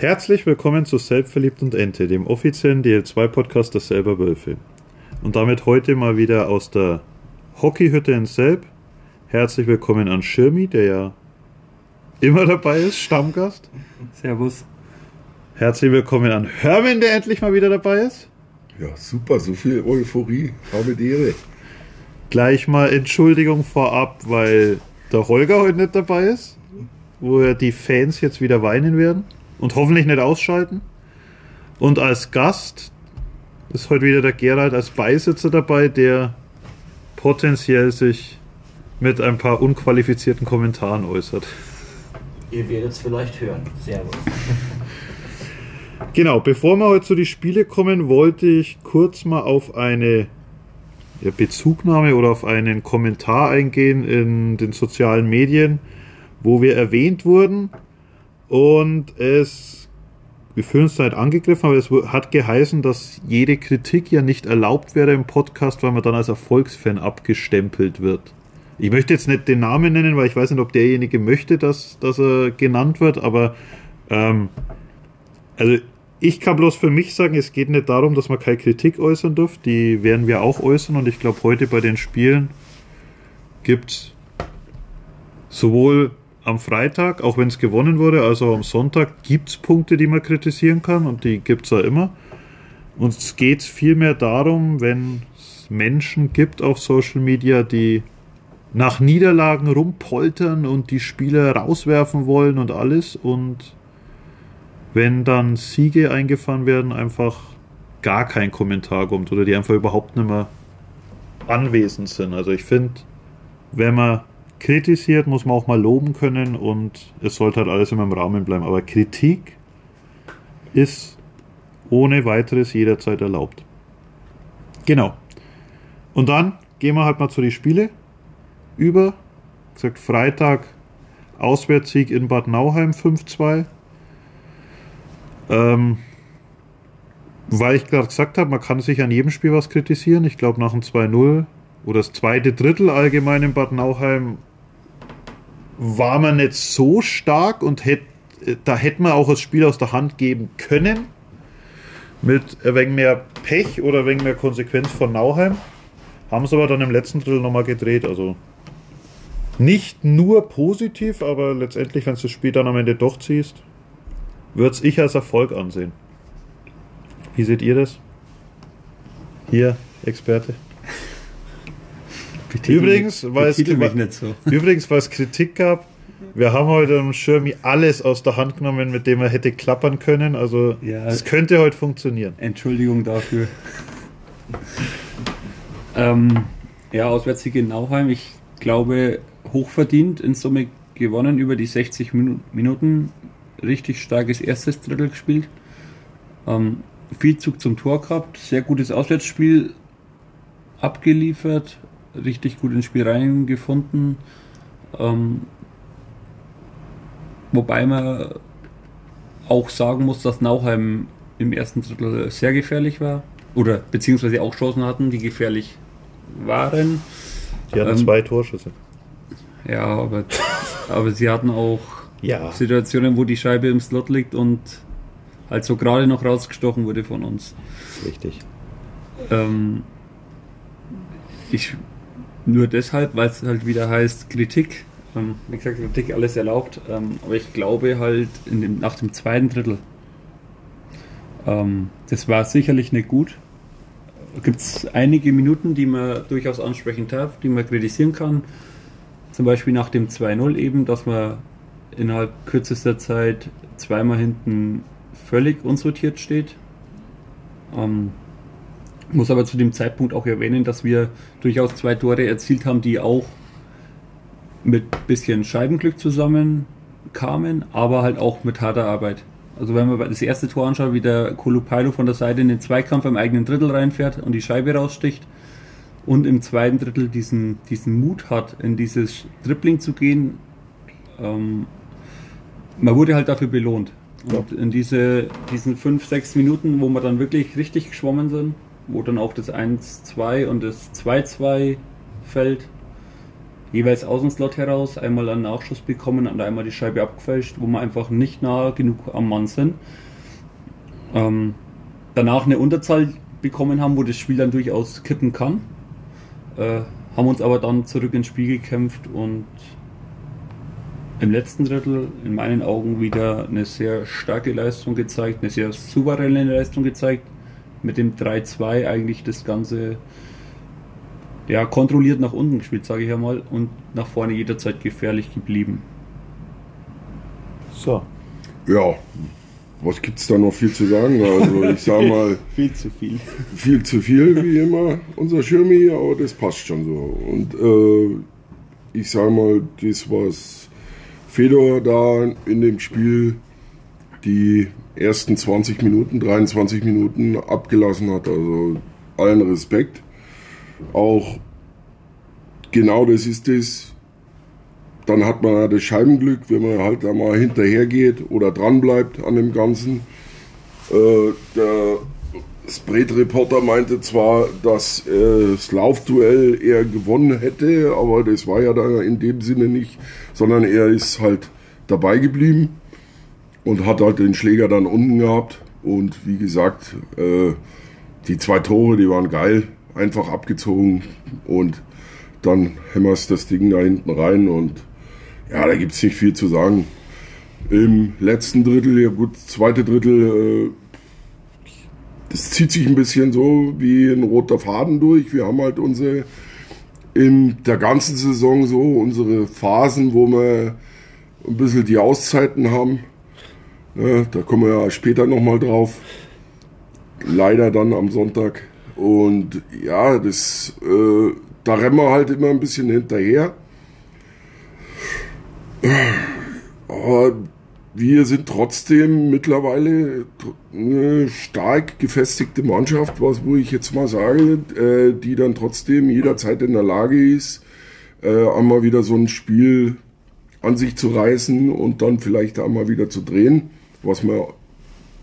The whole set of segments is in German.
Herzlich willkommen zu Selbstverliebt und Ente, dem offiziellen DL2-Podcast des Selber Wölfe. Und damit heute mal wieder aus der Hockeyhütte in Selb. Herzlich willkommen an Schirmi, der ja immer dabei ist, Stammgast. Servus. Herzlich willkommen an Hermin, der endlich mal wieder dabei ist. Ja, super, so viel Euphorie. Habe die Ehre. Gleich mal Entschuldigung vorab, weil der Holger heute nicht dabei ist, wo ja die Fans jetzt wieder weinen werden und hoffentlich nicht ausschalten. Und als Gast ist heute wieder der Gerald als Beisitzer dabei, der potenziell sich mit ein paar unqualifizierten Kommentaren äußert. Ihr werdet es vielleicht hören. Servus. Genau, bevor wir heute zu die Spiele kommen, wollte ich kurz mal auf eine Bezugnahme oder auf einen Kommentar eingehen in den sozialen Medien, wo wir erwähnt wurden und es, wir fühlen uns halt angegriffen, aber es hat geheißen, dass jede Kritik ja nicht erlaubt wäre im Podcast, weil man dann als Erfolgsfan abgestempelt wird. Ich möchte jetzt nicht den Namen nennen, weil ich weiß nicht, ob derjenige möchte, dass, dass er genannt wird, aber ähm, also ich kann bloß für mich sagen, es geht nicht darum, dass man keine Kritik äußern darf. Die werden wir auch äußern und ich glaube, heute bei den Spielen gibt es sowohl am Freitag, auch wenn es gewonnen wurde, als auch am Sonntag, gibt es Punkte, die man kritisieren kann und die gibt es ja immer. Geht es vielmehr darum, wenn es Menschen gibt auf Social Media, die nach Niederlagen rumpoltern und die Spieler rauswerfen wollen und alles und wenn dann Siege eingefahren werden, einfach gar kein Kommentar kommt oder die einfach überhaupt nicht mehr anwesend sind. Also ich finde, wenn man kritisiert, muss man auch mal loben können und es sollte halt alles in meinem Rahmen bleiben. Aber Kritik ist ohne weiteres jederzeit erlaubt. Genau. Und dann gehen wir halt mal zu den Spiele über. Wie gesagt, Freitag Auswärtssieg in Bad Nauheim 5-2. Ähm, weil ich gerade gesagt habe, man kann sich an jedem Spiel was kritisieren. Ich glaube, nach dem 2-0 oder das zweite Drittel allgemein in Bad Nauheim war man nicht so stark und hätte, da hätte man auch das Spiel aus der Hand geben können. Mit ein mehr Pech oder wenig mehr Konsequenz von Nauheim. Haben es aber dann im letzten Drittel nochmal gedreht. Also nicht nur positiv, aber letztendlich, wenn du das Spiel dann am Ende doch ziehst, würde es ich als Erfolg ansehen. Wie seht ihr das? Hier, Experte. Betitel Übrigens, weil es, so. übrigens, weil es Kritik gab, wir haben heute im Schirmi alles aus der Hand genommen, mit dem er hätte klappern können. Also Ja. es könnte heute funktionieren. Entschuldigung dafür. ähm, ja, Auswärtssieg in Nauheim. Ich glaube, hochverdient in Summe gewonnen über die 60 Minu- Minuten. Richtig starkes erstes Drittel gespielt. Ähm, viel Zug zum Tor gehabt. Sehr gutes Auswärtsspiel abgeliefert. Richtig gut ins Spiel reingefunden. Ähm, wobei man auch sagen muss, dass Nauheim im ersten Drittel sehr gefährlich war. Oder beziehungsweise auch Chancen hatten, die gefährlich waren. Die hatten Ähm, zwei Torschüsse. Ja, aber, aber sie hatten auch Ja. Situationen, wo die Scheibe im Slot liegt und halt so gerade noch rausgestochen wurde von uns. Richtig. Ähm, ich nur deshalb, weil es halt wieder heißt Kritik. Ähm, wie gesagt, Kritik alles erlaubt. Ähm, aber ich glaube halt dem, nach dem zweiten Drittel, ähm, das war sicherlich nicht gut. Gibt es einige Minuten, die man durchaus ansprechen darf, die man kritisieren kann. Zum Beispiel nach dem 2-0 eben, dass man innerhalb kürzester Zeit zweimal hinten völlig unsortiert steht. Ähm, muss aber zu dem Zeitpunkt auch erwähnen, dass wir durchaus zwei Tore erzielt haben, die auch mit bisschen Scheibenglück zusammen kamen, aber halt auch mit harter Arbeit. Also wenn man das erste Tor anschaut, wie der Kolupailo von der Seite in den Zweikampf im eigenen Drittel reinfährt und die Scheibe raussticht und im zweiten Drittel diesen, diesen Mut hat, in dieses Dribbling zu gehen, ähm, man wurde halt dafür belohnt. Und in diese, diesen fünf, sechs Minuten, wo wir dann wirklich richtig geschwommen sind, wo dann auch das 1-2 und das 2-2 fällt, jeweils aus dem Slot heraus einmal einen Nachschuss bekommen und einmal die Scheibe abgefälscht, wo wir einfach nicht nah genug am Mann sind. Ähm, danach eine Unterzahl bekommen haben, wo das Spiel dann durchaus kippen kann. Äh, haben uns aber dann zurück ins Spiel gekämpft und im letzten Drittel in meinen Augen wieder eine sehr starke Leistung gezeigt, eine sehr souveräne Leistung gezeigt. Mit dem 3-2 eigentlich das Ganze ja, kontrolliert nach unten gespielt, sage ich einmal, und nach vorne jederzeit gefährlich geblieben. So. Ja, was gibt's da noch viel zu sagen? Also ich sag mal, Viel zu viel. viel zu viel wie immer, unser Schirmi, hier, aber das passt schon so. Und äh, ich sag mal, das, was Fedor da in dem Spiel die ersten 20 Minuten, 23 Minuten abgelassen hat, also allen Respekt. Auch genau das ist es. Dann hat man ja das Scheibenglück, wenn man halt da mal hinterher geht oder dran bleibt an dem Ganzen. Äh, der Spread-Reporter meinte zwar, dass äh, das Laufduell er gewonnen hätte, aber das war ja da in dem Sinne nicht, sondern er ist halt dabei geblieben und hat halt den Schläger dann unten gehabt. Und wie gesagt, äh, die zwei Tore, die waren geil, einfach abgezogen und dann hämmerst das Ding da hinten rein und ja, da gibt es nicht viel zu sagen. Im letzten Drittel, ja gut, zweite Drittel, äh, das zieht sich ein bisschen so wie ein roter Faden durch. Wir haben halt unsere in der ganzen Saison so unsere Phasen, wo wir ein bisschen die Auszeiten haben. Ja, da kommen wir ja später nochmal drauf. Leider dann am Sonntag. Und ja, das, äh, da rennen wir halt immer ein bisschen hinterher. Aber wir sind trotzdem mittlerweile eine stark gefestigte Mannschaft, was wo ich jetzt mal sage, äh, die dann trotzdem jederzeit in der Lage ist, äh, einmal wieder so ein Spiel an sich zu reißen und dann vielleicht einmal wieder zu drehen, was wir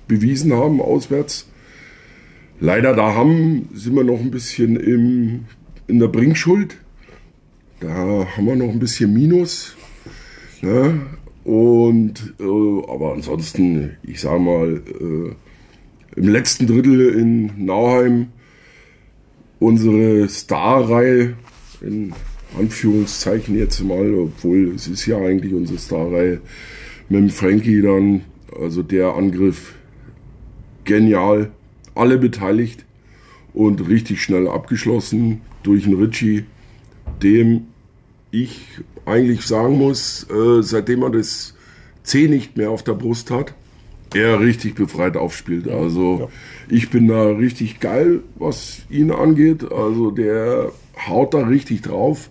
bewiesen haben auswärts. Leider da haben, sind wir noch ein bisschen im, in der Bringschuld. Da haben wir noch ein bisschen Minus. Ne? Und äh, aber ansonsten, ich sag mal, äh, im letzten Drittel in Nauheim unsere Starreihe in Anführungszeichen jetzt mal, obwohl es ist ja eigentlich unsere Starreihe mit dem Frankie dann, also der Angriff genial, alle beteiligt und richtig schnell abgeschlossen durch einen Ritchie, dem ich eigentlich sagen muss, äh, seitdem er das C nicht mehr auf der Brust hat, er richtig befreit aufspielt. Also ich bin da richtig geil, was ihn angeht. Also der haut da richtig drauf.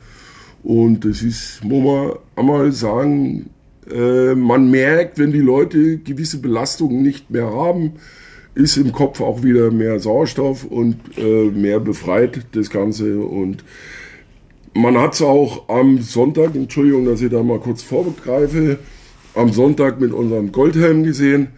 Und es ist, muss man einmal sagen, äh, man merkt, wenn die Leute gewisse Belastungen nicht mehr haben, ist im Kopf auch wieder mehr Sauerstoff und äh, mehr befreit das Ganze. Und man hat es auch am Sonntag, Entschuldigung, dass ich da mal kurz vorgreife, am Sonntag mit unserem Goldhelm gesehen.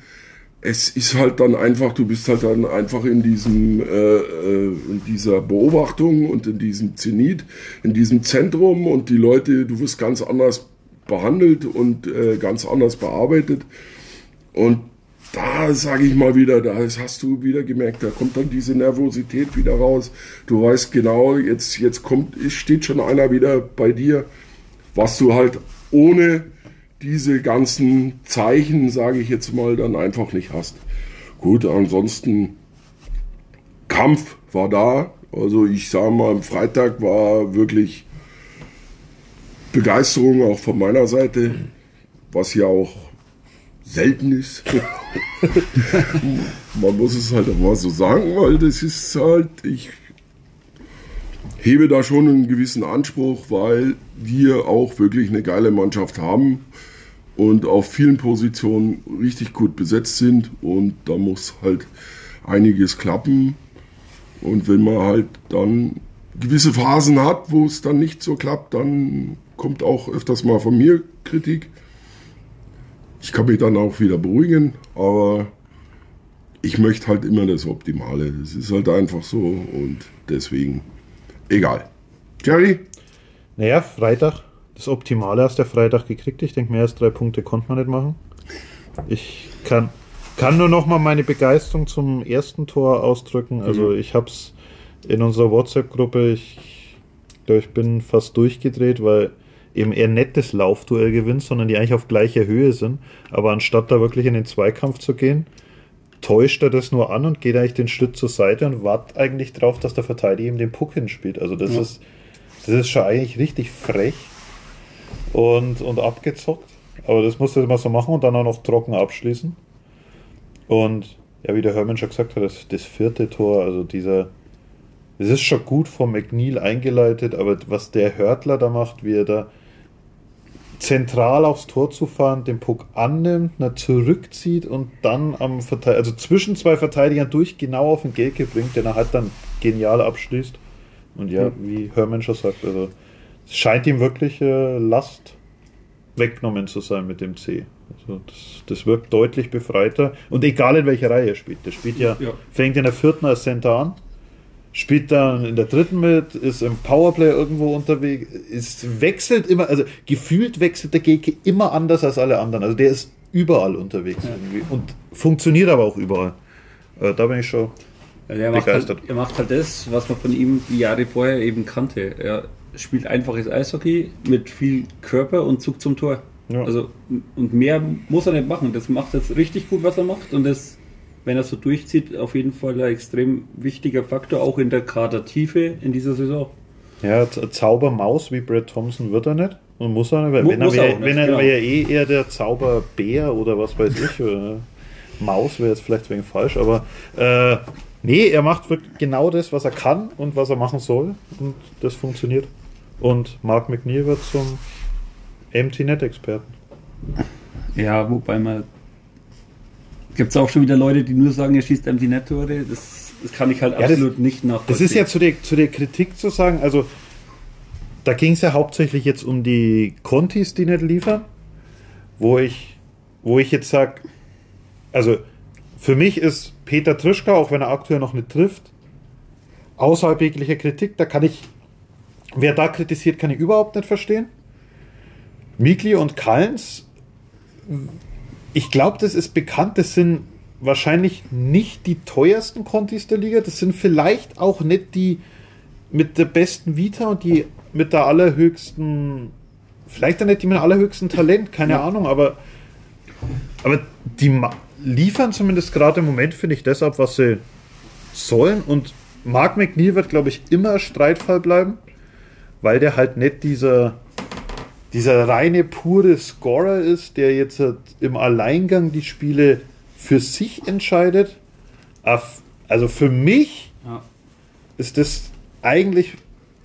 Es ist halt dann einfach, du bist halt dann einfach in diesem, äh, äh, in dieser Beobachtung und in diesem Zenit, in diesem Zentrum und die Leute, du wirst ganz anders behandelt und äh, ganz anders bearbeitet. Und da sage ich mal wieder, da hast du wieder gemerkt, da kommt dann diese Nervosität wieder raus. Du weißt genau, jetzt, jetzt kommt, steht schon einer wieder bei dir, was du halt ohne diese ganzen Zeichen, sage ich jetzt mal, dann einfach nicht hast. Gut, ansonsten Kampf war da. Also ich sage mal, am Freitag war wirklich Begeisterung auch von meiner Seite, was ja auch selten ist. Man muss es halt auch mal so sagen, weil das ist halt, ich hebe da schon einen gewissen Anspruch, weil wir auch wirklich eine geile Mannschaft haben und auf vielen Positionen richtig gut besetzt sind und da muss halt einiges klappen. Und wenn man halt dann gewisse Phasen hat, wo es dann nicht so klappt, dann kommt auch öfters mal von mir Kritik. Ich kann mich dann auch wieder beruhigen, aber ich möchte halt immer das Optimale. Das ist halt einfach so und deswegen egal. Jerry? Naja, Freitag das Optimale aus der Freitag gekriegt. Ich denke, mehr als drei Punkte konnte man nicht machen. Ich kann, kann nur noch mal meine Begeisterung zum ersten Tor ausdrücken. Also ich habe es in unserer WhatsApp-Gruppe, ich glaube, ich bin fast durchgedreht, weil eben eher das Laufduell gewinnt, sondern die eigentlich auf gleicher Höhe sind. Aber anstatt da wirklich in den Zweikampf zu gehen, täuscht er das nur an und geht eigentlich den Schritt zur Seite und wartet eigentlich drauf, dass der Verteidiger ihm den Puck hinspielt. Also das Ja. ist das ist schon eigentlich richtig frech und, und abgezockt. Aber das musste er mal so machen und dann auch noch trocken abschließen. Und ja, wie der Hermann schon gesagt hat, das, das vierte Tor, also dieser, das ist schon gut von McNeil eingeleitet, aber was der Hörtler da macht, wie er da zentral aufs Tor zu fahren, den Puck annimmt, na, zurückzieht und dann am Verteidiger, also zwischen zwei Verteidigern durch genau auf den Gelke bringt, den er halt dann genial abschließt. Und ja, wie Hermann schon sagt, also es scheint ihm wirklich äh, Last weggenommen zu sein mit dem C. Also das, das wirkt deutlich befreiter. Und egal in welcher Reihe er spielt. Der spielt ja, Ja. fängt in der vierten als Center an, spielt dann in der dritten mit, ist im Powerplay irgendwo unterwegs, ist, wechselt immer, also gefühlt wechselt der Geke immer anders als alle anderen. Also der ist überall unterwegs irgendwie und funktioniert aber auch überall. Äh, da bin ich schon. Ja, er, macht halt, Begeistert. er macht halt das, was man von ihm die Jahre vorher eben kannte. Er spielt einfaches Eishockey mit viel Körper und Zug zum Tor. Ja. Also, und mehr muss er nicht machen. Das macht jetzt richtig gut, was er macht. Und das, wenn er so durchzieht, auf jeden Fall ein extrem wichtiger Faktor, auch in der Kadertiefe in dieser Saison. Ja, Zaubermaus wie Brad Thompson wird er nicht. Und muss er nicht, weil Mu- wenn er muss er nicht, wenn er genau. wäre eh eher der Zauberbär oder was weiß ich. Oder Maus wäre jetzt vielleicht wegen falsch, aber äh, nee, er macht wirklich genau das, was er kann und was er machen soll. Und das funktioniert. Und Mark McNeil wird zum Empty Net Experten. Ja, wobei man. Gibt es auch schon wieder Leute, die nur sagen, er schießt empty net tore Das, das kann ich halt das- absolut nicht nachvollziehen. Das ist ja zu der, zu der Kritik zu sagen, also da ging es ja hauptsächlich jetzt um die Contis, die nicht liefern, wo ich, wo ich jetzt sage, also für mich ist Peter Trischka, auch wenn er aktuell noch nicht trifft, außerhalb jeglicher Kritik, da kann ich, wer da kritisiert, kann ich überhaupt nicht verstehen. Mikli und Kallens, ich glaube, das ist bekannt, das sind wahrscheinlich nicht die teuersten Contis der Liga, das sind vielleicht auch nicht die mit der besten Vita und die mit der allerhöchsten, vielleicht dann nicht die mit dem allerhöchsten Talent, keine Ja. Ahnung, aber, aber die liefern zumindest gerade im Moment, finde ich, das ab, was sie sollen und Mark McNeil wird, glaube ich, immer Streitfall bleiben, weil der halt nicht dieser dieser reine pure Scorer ist, der jetzt halt im Alleingang die Spiele für sich entscheidet. Also für mich Ja. ist das eigentlich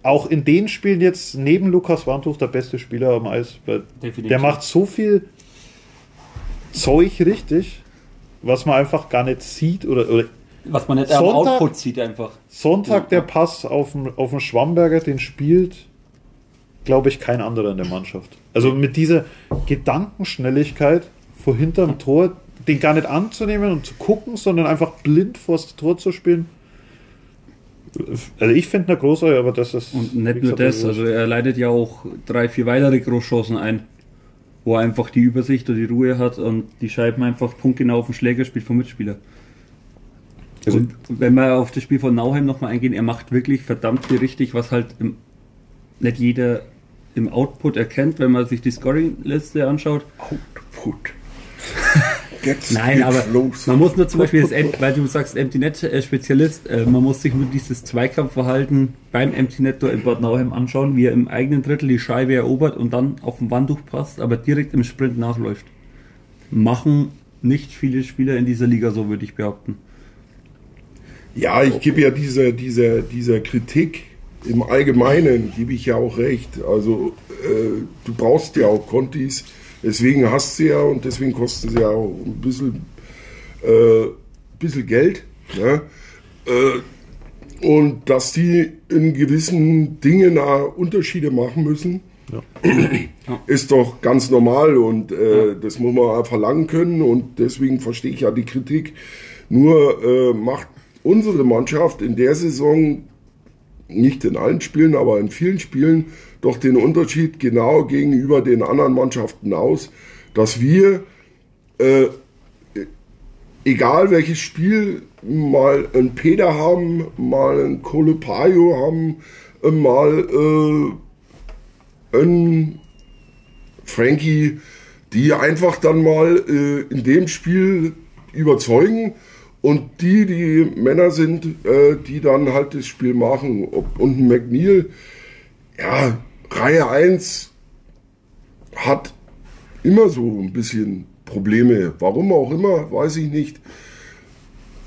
auch in den Spielen jetzt neben Lukas Wandtuch der beste Spieler am Eis. Definitiv. der macht so viel Zeug richtig, was man einfach gar nicht sieht. Oder, oder Was man nicht am Sonntag- Output sieht einfach. Sonntag Ja. der Pass auf den, auf den Schwamberger, den spielt, glaube ich, kein anderer in der Mannschaft. Also mit dieser Gedankenschnelligkeit vor hinterm Tor, den gar nicht anzunehmen und zu gucken, sondern einfach blind vors Tor zu spielen. Also ich finde ihn großartig, aber das ist. Und nicht nur das, also er leitet ja auch drei, vier weitere Großchancen ein, wo er einfach die Übersicht und die Ruhe hat und die Scheiben einfach punktgenau auf den Schläger spielt vom Mitspieler. Also- und wenn wir auf das Spiel von Nauheim nochmal eingehen, er macht wirklich verdammt viel richtig, was halt im, nicht jeder im Output erkennt, wenn man sich die Scoring-Liste anschaut. Output. Jetzt Nein, geht's aber los. man muss nur zum Beispiel, das, weil du sagst Empty Net äh, Spezialist, äh, man muss sich nur dieses Zweikampfverhalten beim Empty Net in Bad Nauheim anschauen, wie er im eigenen Drittel die Scheibe erobert und dann auf den Wandtuch passt, aber direkt im Sprint nachläuft. Machen nicht viele Spieler in dieser Liga so, würde ich behaupten. Ja, ich gebe ja dieser, dieser, dieser Kritik im Allgemeinen, gebe ich ja auch recht. Also äh, du brauchst ja auch Contis, deswegen hast du ja und deswegen kosten sie ja auch ein bisschen, äh, bisschen Geld. Ne? Äh, und dass die in gewissen Dingen Unterschiede machen müssen, ist doch ganz normal und äh, das muss man verlangen können und deswegen verstehe ich ja die Kritik. Nur äh, macht unsere Mannschaft in der Saison nicht in allen Spielen, aber in vielen Spielen doch den Unterschied genau gegenüber den anderen Mannschaften aus, dass wir, äh, egal welches Spiel, mal ein Peter haben, mal ein Kolopayo haben, äh, mal äh, ein Frankie, die einfach dann mal äh, in dem Spiel überzeugen und die, die Männer sind, äh, die dann halt das Spiel machen. Und McNeil, ja, Reihe 1 hat immer so ein bisschen Probleme. Warum auch immer, weiß ich nicht.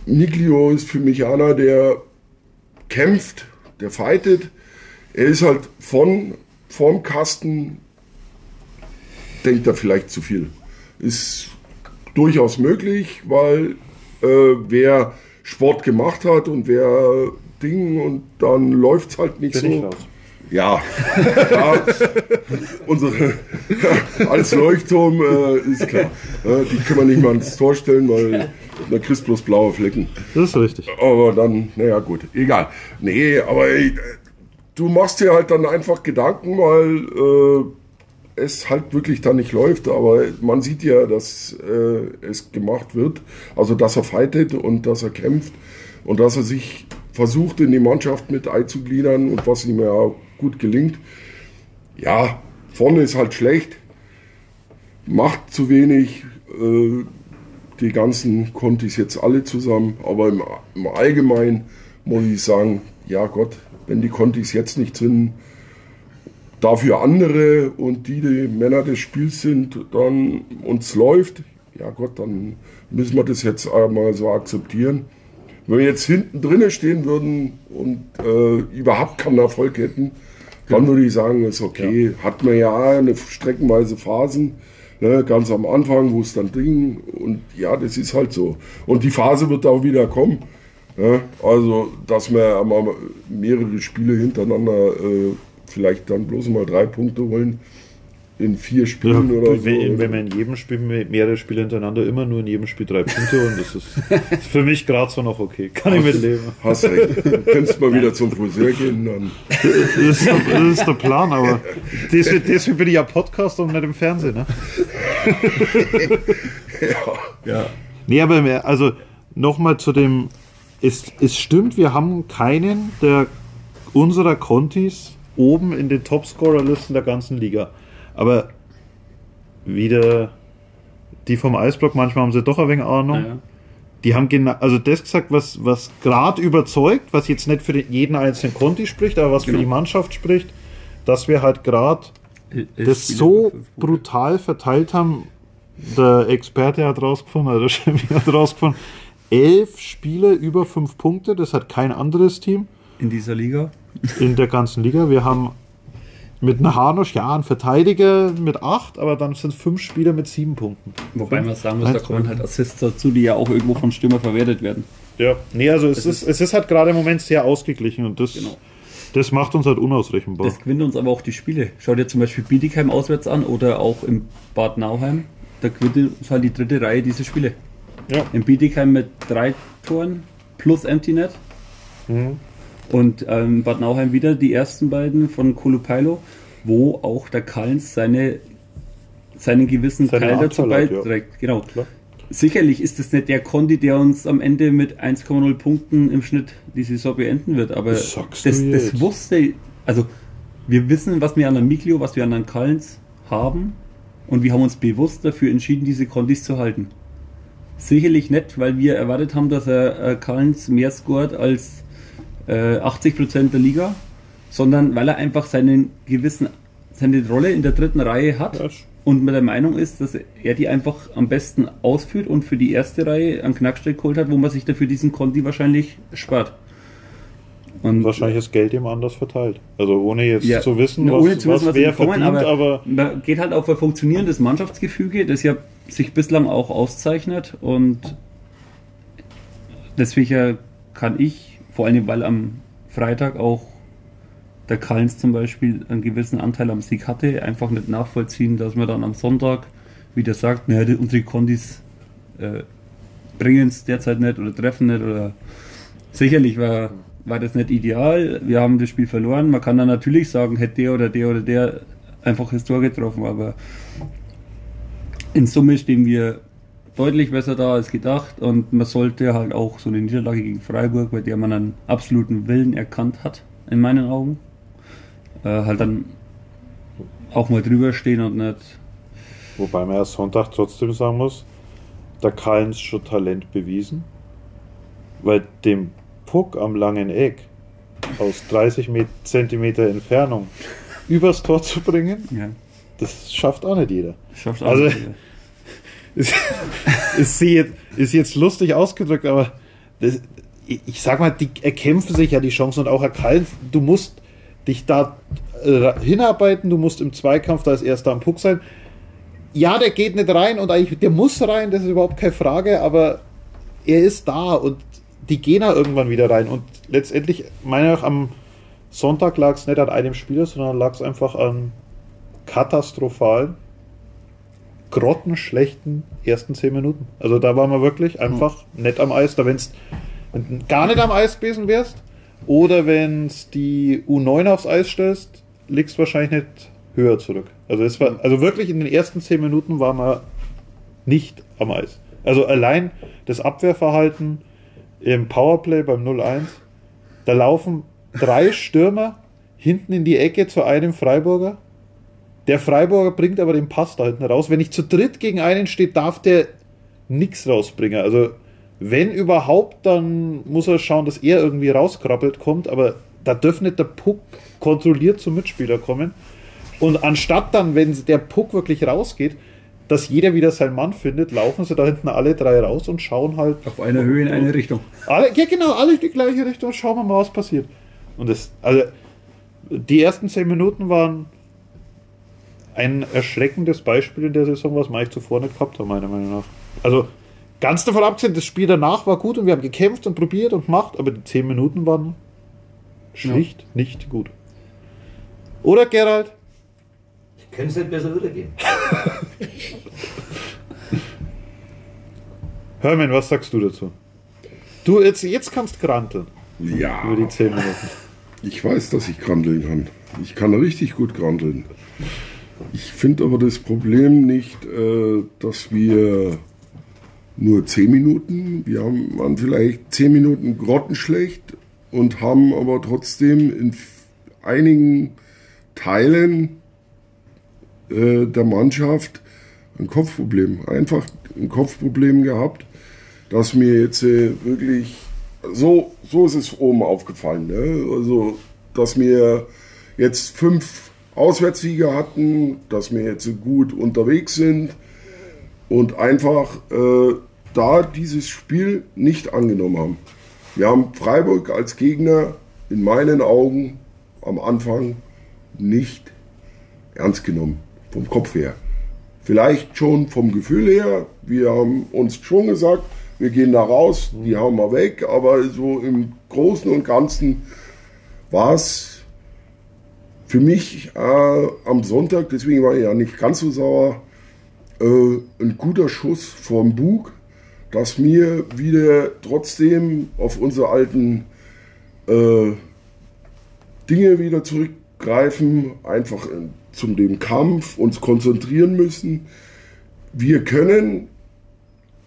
Niglio ist für mich einer, der kämpft, der fightet. Er ist halt von vorm Kasten, denkt er vielleicht zu viel. Ist durchaus möglich, weil äh, wer Sport gemacht hat und wer Ding und dann läuft es halt nicht Bin ich so. raus. Ja, ja unsere, als Leuchtturm äh, ist klar. Äh, die können wir nicht mal ins Tor stellen, weil da kriegst du bloß blaue Flecken. Das ist richtig. Aber dann, naja, gut, egal. Nee, aber äh, du machst dir halt dann einfach Gedanken, weil äh, es halt wirklich dann nicht läuft. Aber man sieht ja, dass äh, es gemacht wird. Also, dass er fightet und dass er kämpft und dass er sich versucht, in die Mannschaft mit einzugliedern und was ihm ja gut gelingt. Ja, vorne ist halt schlecht, macht zu wenig. Äh, die ganzen Kontis jetzt alle zusammen, aber im, im Allgemeinen muss ich sagen, ja Gott, wenn die Kontis jetzt nicht sind, dafür andere und die die Männer des Spiels sind, dann uns läuft, ja Gott, dann müssen wir das jetzt einmal so akzeptieren. Wenn wir jetzt hinten drinnen stehen würden und äh, überhaupt keinen Erfolg hätten, dann würde ich sagen, ist okay. Hat man ja eine streckenweise Phasen, ne, ganz am Anfang, wo es dann ging. Und ja, das ist halt so. Und die Phase wird auch wieder kommen. Ne? Also, dass wir mal mehrere Spiele hintereinander äh, vielleicht dann bloß mal drei Punkte holen in vier Ja, Spielen oder so. wenn, wenn man in jedem Spiel me- mehrere Spiele hintereinander immer nur in jedem Spiel drei Punkte und das ist, für mich gerade so noch okay. Kann ich mitleben. Hast recht. Du könntest mal wieder zum Friseur gehen. Dann. Das ist, der, das ist der Plan, aber deswegen, deswegen bin ich ja Podcast und nicht im Fernsehen. Ne? Ja. Nee, aber mehr, also nochmal zu dem, es, es stimmt, wir haben keinen der unserer Contis oben in den Topscorer-Listen der ganzen Liga. Aber wieder die vom Eisblock, manchmal haben sie doch ein wenig Ahnung. Naja. Die haben genau, also das gesagt, was, was gerade überzeugt, was jetzt nicht für den, jeden einzelnen Conti spricht, aber was Genau. für die Mannschaft spricht, dass wir halt gerade das Spiele so brutal verteilt haben. Der Experte hat rausgefunden, oder der Chemie hat rausgefunden, elf Spiele über fünf Punkte, das hat kein anderes Team in dieser Liga. In der ganzen Liga. Wir haben mit einem Hanusch, ja, einen Verteidiger mit acht, aber dann sind es fünf Spieler mit sieben Punkten. Wobei man sagen muss, da kommen halt Assists dazu, die ja auch irgendwo von Stürmer verwertet werden. Ja, nee, also es, Es ist, ist- es ist halt gerade im Moment sehr ausgeglichen und das, Genau. das macht uns halt unausrechenbar. Das gewinnt uns aber auch die Spiele. Schau dir zum Beispiel Bietigheim auswärts an oder auch im Bad Nauheim. Da gewinnt uns halt die dritte Reihe diese Spiele. Ja. In Bietigheim mit drei Toren plus Empty Net. Mhm. Und ähm, Bad Nauheim wieder die ersten beiden von Kolupailo, wo auch der Kallens seine, seinen gewissen Seine Teil dazu hat, ja. beiträgt. Genau. Klar. Sicherlich ist es nicht der Kondi, der uns am Ende mit 1,0 Punkten im Schnitt die Saison beenden wird, aber Das das, das wusste, also wir wissen, was wir an der Miklio, was wir an den Kallens haben und wir haben uns bewusst dafür entschieden, diese Kondis zu halten. Sicherlich nicht, weil wir erwartet haben, dass er äh, Kallens mehr scored als äh, 80% der Liga, sondern weil er einfach seinen gewissen, seine Rolle in der dritten Reihe hat Ja, und mit der Meinung ist, dass er die einfach am besten ausführt und für die erste Reihe einen Knackstreck geholt hat, wo man sich dafür diesen Conti wahrscheinlich spart. Und Wahrscheinlich ist Geld ihm anders verteilt. Also ohne jetzt Ja, zu wissen, was, ohne zu wissen, was was wer bekommen, verdient, aber, aber, man geht halt auf ein funktionierendes Mannschaftsgefüge, das ja sich bislang auch auszeichnet und deswegen kann ich, vor allem weil am Freitag auch der Kallens zum Beispiel einen gewissen Anteil am Sieg hatte, einfach nicht nachvollziehen, dass man dann am Sonntag wieder sagt, naja, unsere Kondis äh, bringen es derzeit nicht oder treffen nicht oder sicherlich war war das nicht ideal. Wir haben das Spiel verloren. Man kann dann natürlich sagen, hätte der oder der oder der einfach das Tor getroffen, aber in Summe stehen wir deutlich besser da als gedacht und man sollte halt auch so eine Niederlage gegen Freiburg, bei der man einen absoluten Willen erkannt hat, in meinen Augen, äh, halt dann auch mal drüber stehen und nicht. Wobei man ja Sonntag trotzdem sagen muss, der Kallens schon Talent bewiesen, weil dem Puck am langen Eck aus 30 Met- Zentimeter Entfernung übers Tor zu bringen, Ja, das schafft auch nicht jeder. schafft Also- alles. Ist, ist, jetzt, ist jetzt lustig ausgedrückt, aber das, ich sag mal, die erkämpfen sich ja die Chancen und auch Herr du musst dich da äh, hinarbeiten, du musst im Zweikampf da als erster am Puck sein. Ja, der geht nicht rein und eigentlich, der muss rein, das ist überhaupt keine Frage, aber er ist da und die gehen da irgendwann wieder rein und letztendlich, meiner Meinung nach, am Sonntag lag es nicht an einem Spieler, sondern lag es einfach an katastrophalen grottenschlechten ersten 10 Minuten. Also da waren wir wirklich einfach nett am Eis. Da wenn's, wenn du gar nicht am Eis gewesen wärst oder wenn es die U9 aufs Eis stellst, liegst wahrscheinlich nicht höher zurück. Also es war, also wirklich in den ersten 10 Minuten waren wir nicht am Eis. Also allein das Abwehrverhalten im Powerplay beim 0-1, da laufen drei Stürmer hinten in die Ecke zu einem Freiburger. Der Freiburger bringt aber den Pass da hinten raus. Wenn ich zu dritt gegen einen steht, darf der nichts rausbringen. Also wenn überhaupt, dann muss er schauen, dass er irgendwie rauskrabbelt kommt, aber da dürfte nicht der Puck kontrolliert zum Mitspieler kommen. Und anstatt dann, wenn der Puck wirklich rausgeht, dass jeder wieder seinen Mann findet, laufen sie da hinten alle drei raus und schauen halt. Auf einer Höhe in eine Richtung. Alle, ja, genau, alle in die gleiche Richtung. Schauen wir mal, was passiert. Und das, also, die ersten zehn Minuten waren ein erschreckendes Beispiel in der Saison, was wir eigentlich zuvor nicht gehabt haben, meiner Meinung nach. Also, ganz davon abgesehen, das Spiel danach war gut und wir haben gekämpft und probiert und gemacht, aber die zehn Minuten waren schlicht nicht gut. Oder, Gerald? Ich könnte es nicht besser wiedergeben. Hermann, was sagst du dazu? Du, jetzt, jetzt kannst granteln Ja, über die zehn Minuten. ich weiß, dass ich granteln kann. Ich kann richtig gut granteln. Ich finde aber das Problem nicht, äh, dass wir nur 10 Minuten, wir haben, waren vielleicht 10 Minuten grottenschlecht und haben aber trotzdem in einigen Teilen äh, der Mannschaft ein Kopfproblem, einfach ein Kopfproblem gehabt, das mir jetzt äh, wirklich so, so ist es oben aufgefallen. Ne? Also, dass wir jetzt fünf Auswärtssiege hatten, dass wir jetzt gut unterwegs sind und einfach äh, da dieses Spiel nicht angenommen haben. Wir haben Freiburg als Gegner in meinen Augen am Anfang nicht ernst genommen, vom Kopf her. Vielleicht schon vom Gefühl her. Wir haben uns schon gesagt, wir gehen da raus, die hauen wir weg, aber so im Großen und Ganzen war es für mich äh, am Sonntag, deswegen war ich ja nicht ganz so sauer, äh, ein guter Schuss vom Bug, dass wir wieder trotzdem auf unsere alten äh, Dinge wieder zurückgreifen, einfach äh, zum dem Kampf uns konzentrieren müssen. Wir können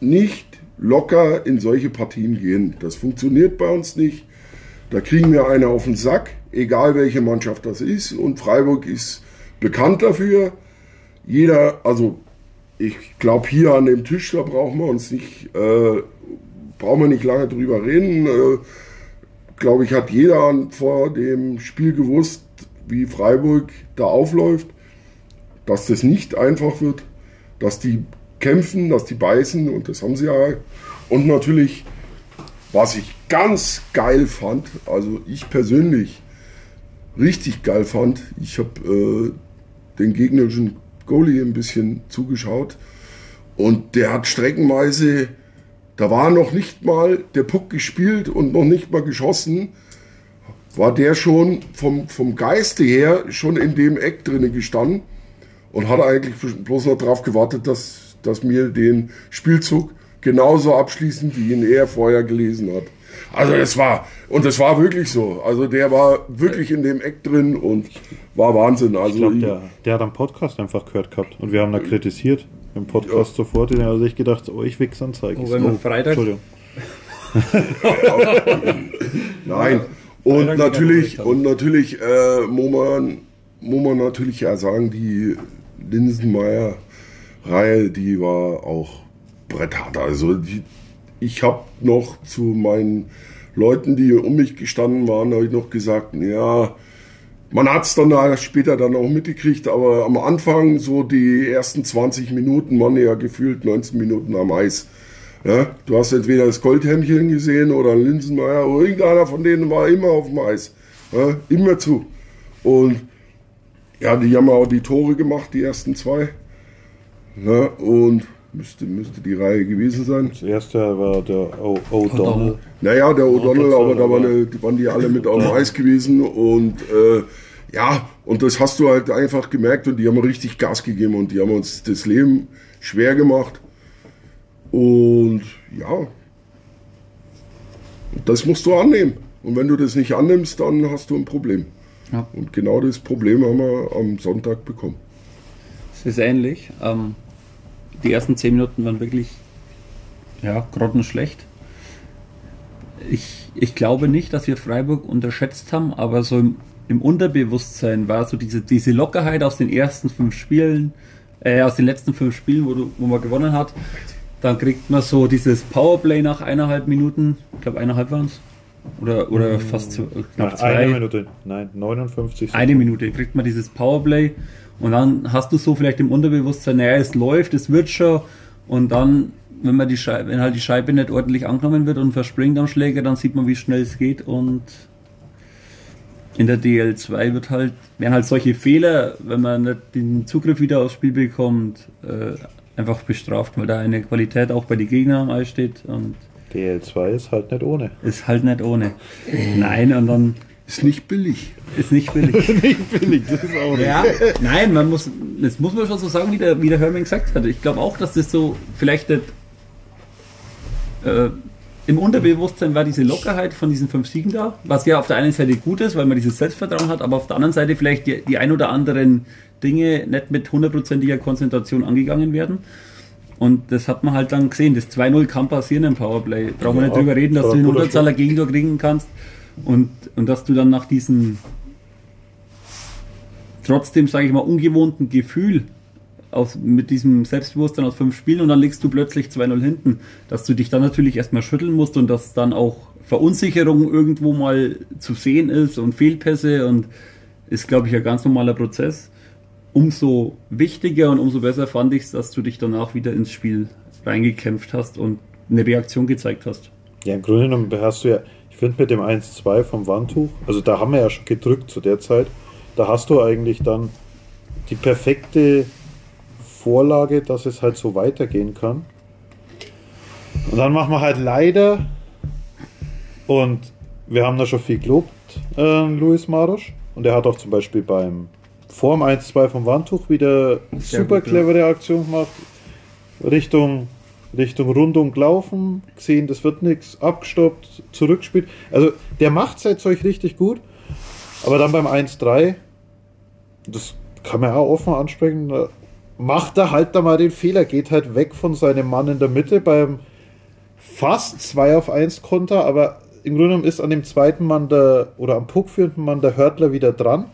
nicht locker in solche Partien gehen. Das funktioniert bei uns nicht. Da kriegen wir eine auf den Sack, egal welche Mannschaft das ist. Und Freiburg ist bekannt dafür. Jeder, also ich glaube hier an dem Tisch, da brauchen wir uns nicht, äh, brauchen wir nicht lange drüber reden. Äh, glaube ich, hat jeder vor dem Spiel gewusst, wie Freiburg da aufläuft, dass das nicht einfach wird, dass die kämpfen, dass die beißen und das haben sie ja. Und natürlich, was ich ganz geil fand, also ich persönlich richtig geil fand, ich habe äh, den gegnerischen Goalie ein bisschen zugeschaut. Und der hat streckenweise, da war noch nicht mal der Puck gespielt und noch nicht mal geschossen, war der schon vom, vom Geiste her schon in dem Eck drinne gestanden und hat eigentlich bloß noch darauf gewartet, dass, dass wir den Spielzug genauso abschließen, wie ihn er vorher gelesen hat. Also es war, und es war wirklich so. Also der war wirklich in dem Eck drin und war Wahnsinn. Also Ich glaube, der, der hat am Podcast einfach gehört gehabt und wir haben da kritisiert im Podcast sofort. Den hat er sich gedacht, oh, ich wichs anzeige. Oh, wenn wir Freitag- Entschuldigung. Nein. Und Freitag natürlich, und natürlich äh, muss, man, muss man natürlich ja sagen, die Linsenmeier-Reihe, die war auch bretthart. Also die, ich habe noch zu meinen Leuten, die um mich gestanden waren, habe ich noch gesagt, ja, man hat es dann da später dann auch mitgekriegt, aber am Anfang, so die ersten 20 Minuten, waren ja gefühlt 19 Minuten am Eis. Ja, du hast entweder das Goldhämmchen gesehen oder Linsenmeier, oder irgendeiner von denen war immer auf dem Eis. Ja, immer zu. Und ja, die haben auch die Tore gemacht, die ersten zwei. Ja, und müsste, müsste die Reihe gewesen sein. Das erste war der O- O'Donnell. Naja, der O'Donnell, aber da waren, die- die waren die alle mit auf dem Eis gewesen und äh, ja, und das hast du halt einfach gemerkt und die haben richtig Gas gegeben und die haben uns das Leben schwer gemacht. Und ja, das musst du annehmen. Und wenn du das nicht annimmst, dann hast du ein Problem. Ja. Und genau das Problem haben wir am Sonntag bekommen. Es ist ähnlich. Ähm, die ersten zehn Minuten waren wirklich ja, grottenschlecht. Ich, ich glaube nicht, dass wir Freiburg unterschätzt haben, aber so im, im Unterbewusstsein war so diese, diese Lockerheit aus den ersten fünf Spielen, äh, aus den letzten fünf Spielen, wo, du, wo man gewonnen hat. Dann kriegt man so dieses Powerplay nach eineinhalb Minuten. Ich glaube, eineinhalb waren es. Oder, oder fast zu, knapp Nach zwei. einer Minute, nein, 59 Eine Minute kriegt man dieses Powerplay und dann hast du so vielleicht im Unterbewusstsein, naja, es läuft, es wird schon und dann, wenn man die Scheibe, wenn halt die Scheibe nicht ordentlich angenommen wird und verspringt am Schläger, dann sieht man, wie schnell es geht und in der DL2 wird halt, werden halt solche Fehler, wenn man nicht den Zugriff wieder aufs Spiel bekommt, äh, einfach bestraft, weil da eine Qualität auch bei den Gegnern am Eis steht und DL2 ist halt nicht ohne. ist halt nicht ohne. Nein, und dann Ist nicht billig. ist nicht billig. nicht billig, das ist auch Ja, nein, man muss, das muss man schon so sagen, wie der, wie der Hermann gesagt hat. Ich glaube auch, dass das so vielleicht nicht, äh, im Unterbewusstsein war diese Lockerheit von diesen fünf Siegen da, was ja auf der einen Seite gut ist, weil man dieses Selbstvertrauen hat, aber auf der anderen Seite vielleicht die, die ein oder anderen Dinge nicht mit hundertprozentiger Konzentration angegangen werden. Und das hat man halt dann gesehen. Das 2-0 kann passieren im Powerplay. Brauchen wir Ja, nicht drüber reden, dass du den Unterzahler Gegentor kriegen kannst und, und dass du dann nach diesem trotzdem, sage ich mal, ungewohnten Gefühl aus, mit diesem Selbstbewusstsein aus fünf Spielen und dann liegst du plötzlich 2-0 hinten, dass du dich dann natürlich erstmal schütteln musst und dass dann auch Verunsicherung irgendwo mal zu sehen ist und Fehlpässe und ist, glaube ich, ein ganz normaler Prozess. Umso wichtiger und umso besser fand ich es, dass du dich danach wieder ins Spiel reingekämpft hast und eine Reaktion gezeigt hast. Ja, im Grunde genommen hast du ja, ich finde mit dem 1-2 vom Wandtuch, also da haben wir ja schon gedrückt zu der Zeit, da hast du eigentlich dann die perfekte Vorlage, dass es halt so weitergehen kann. Und dann machen wir halt leider, und wir haben da schon viel gelobt, äh, Luis Marosch, und er hat auch zum Beispiel beim Form 1-2 vom Wandtuch wieder Sehr super gut, clevere Aktion gemacht. Richtung, Richtung Rundung gelaufen, gesehen, das wird nichts, abgestoppt, zurückgespielt. Also der macht sein Zeug richtig gut, aber dann beim 1-3, das kann man auch offen ansprechen, macht er halt da mal den Fehler, geht halt weg von seinem Mann in der Mitte beim fast 2 auf 1 Konter, aber im Grunde genommen ist an dem zweiten Mann der, oder am puckführenden Mann der Hörtler wieder dran,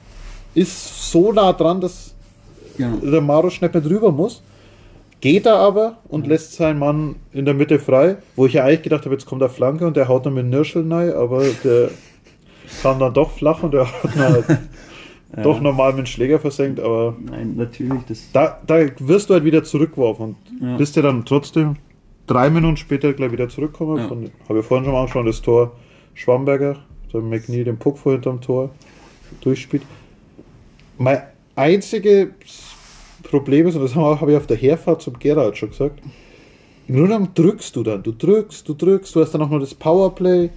ist so nah dran, dass Genau. der Marosch nicht mehr drüber muss. Geht er aber und lässt seinen Mann in der Mitte frei, wo ich ja eigentlich gedacht habe, jetzt kommt der Flanke und der haut dann mit Nirschel rein, aber der kam dann doch flach und der hat halt doch normal mit dem Schläger versenkt, aber Nein, natürlich, das da, da wirst du halt wieder zurückgeworfen und Ja. bist ja dann trotzdem drei Minuten später gleich wieder zurückgekommen. Ja. Habe ich vorhin schon mal angeschaut, das Tor Schwamberger, der McNeil den Puck vor hinterm Tor durchspielt. Mein einziges Problem ist, und das habe hab ich auf der Herfahrt zum Gerald schon gesagt, im Grunde genommen drückst du dann, du drückst, du drückst, du hast dann auch noch das Powerplay,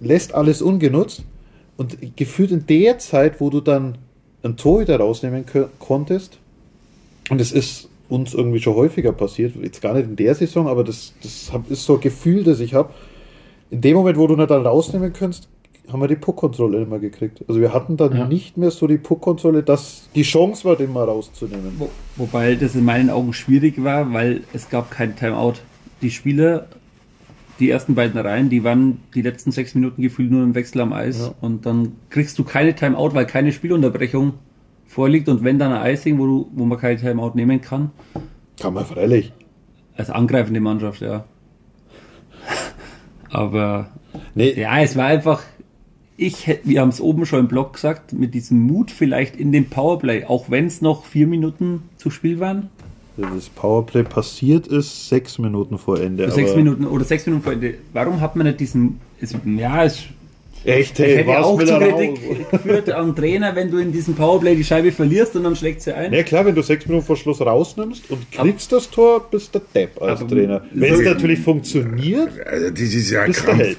lässt alles ungenutzt und gefühlt in der Zeit, wo du dann ein Tor wieder rausnehmen konntest, und es ist uns irgendwie schon häufiger passiert. Jetzt gar nicht in der Saison, aber das, das ist so ein Gefühl, das ich habe. In dem Moment, wo du nicht dann rausnehmen kannst, haben wir die Puckkontrolle mehr gekriegt. Also wir hatten dann Ja. nicht mehr so die Puckkontrolle, dass die Chance war, den mal rauszunehmen. Wo, wobei das in meinen Augen schwierig war, weil es gab kein Timeout. Die Spieler, die ersten beiden Reihen, die waren die letzten sechs Minuten gefühlt nur im Wechsel am Eis Ja. und dann kriegst du keine Timeout, weil keine Spielunterbrechung vorliegt und wenn dann ein Icing, wo, du, wo man keine Timeout nehmen kann, Kann man freilich. als angreifende Mannschaft, ja. Aber Nee, ja, es war einfach, ich hätte, wir haben es oben schon im Blog gesagt, mit diesem Mut vielleicht in dem Powerplay, auch wenn es noch vier Minuten zu Spiel waren, das Powerplay passiert ist sechs Minuten vor Ende. sechs aber- Minuten oder sechs Minuten vor Ende. Warum hat man nicht diesen, es, ja, es Echt, ich hey, hätte was auch zu Kritik geführt am Trainer, wenn du in diesem Powerplay die Scheibe verlierst und dann schlägt sie ein. Ja klar, wenn du sechs Minuten vor Schluss rausnimmst und kriegst das Tor, bist der Depp als Trainer. Wenn es natürlich funktioniert, Also das ist ja bist der Krampf.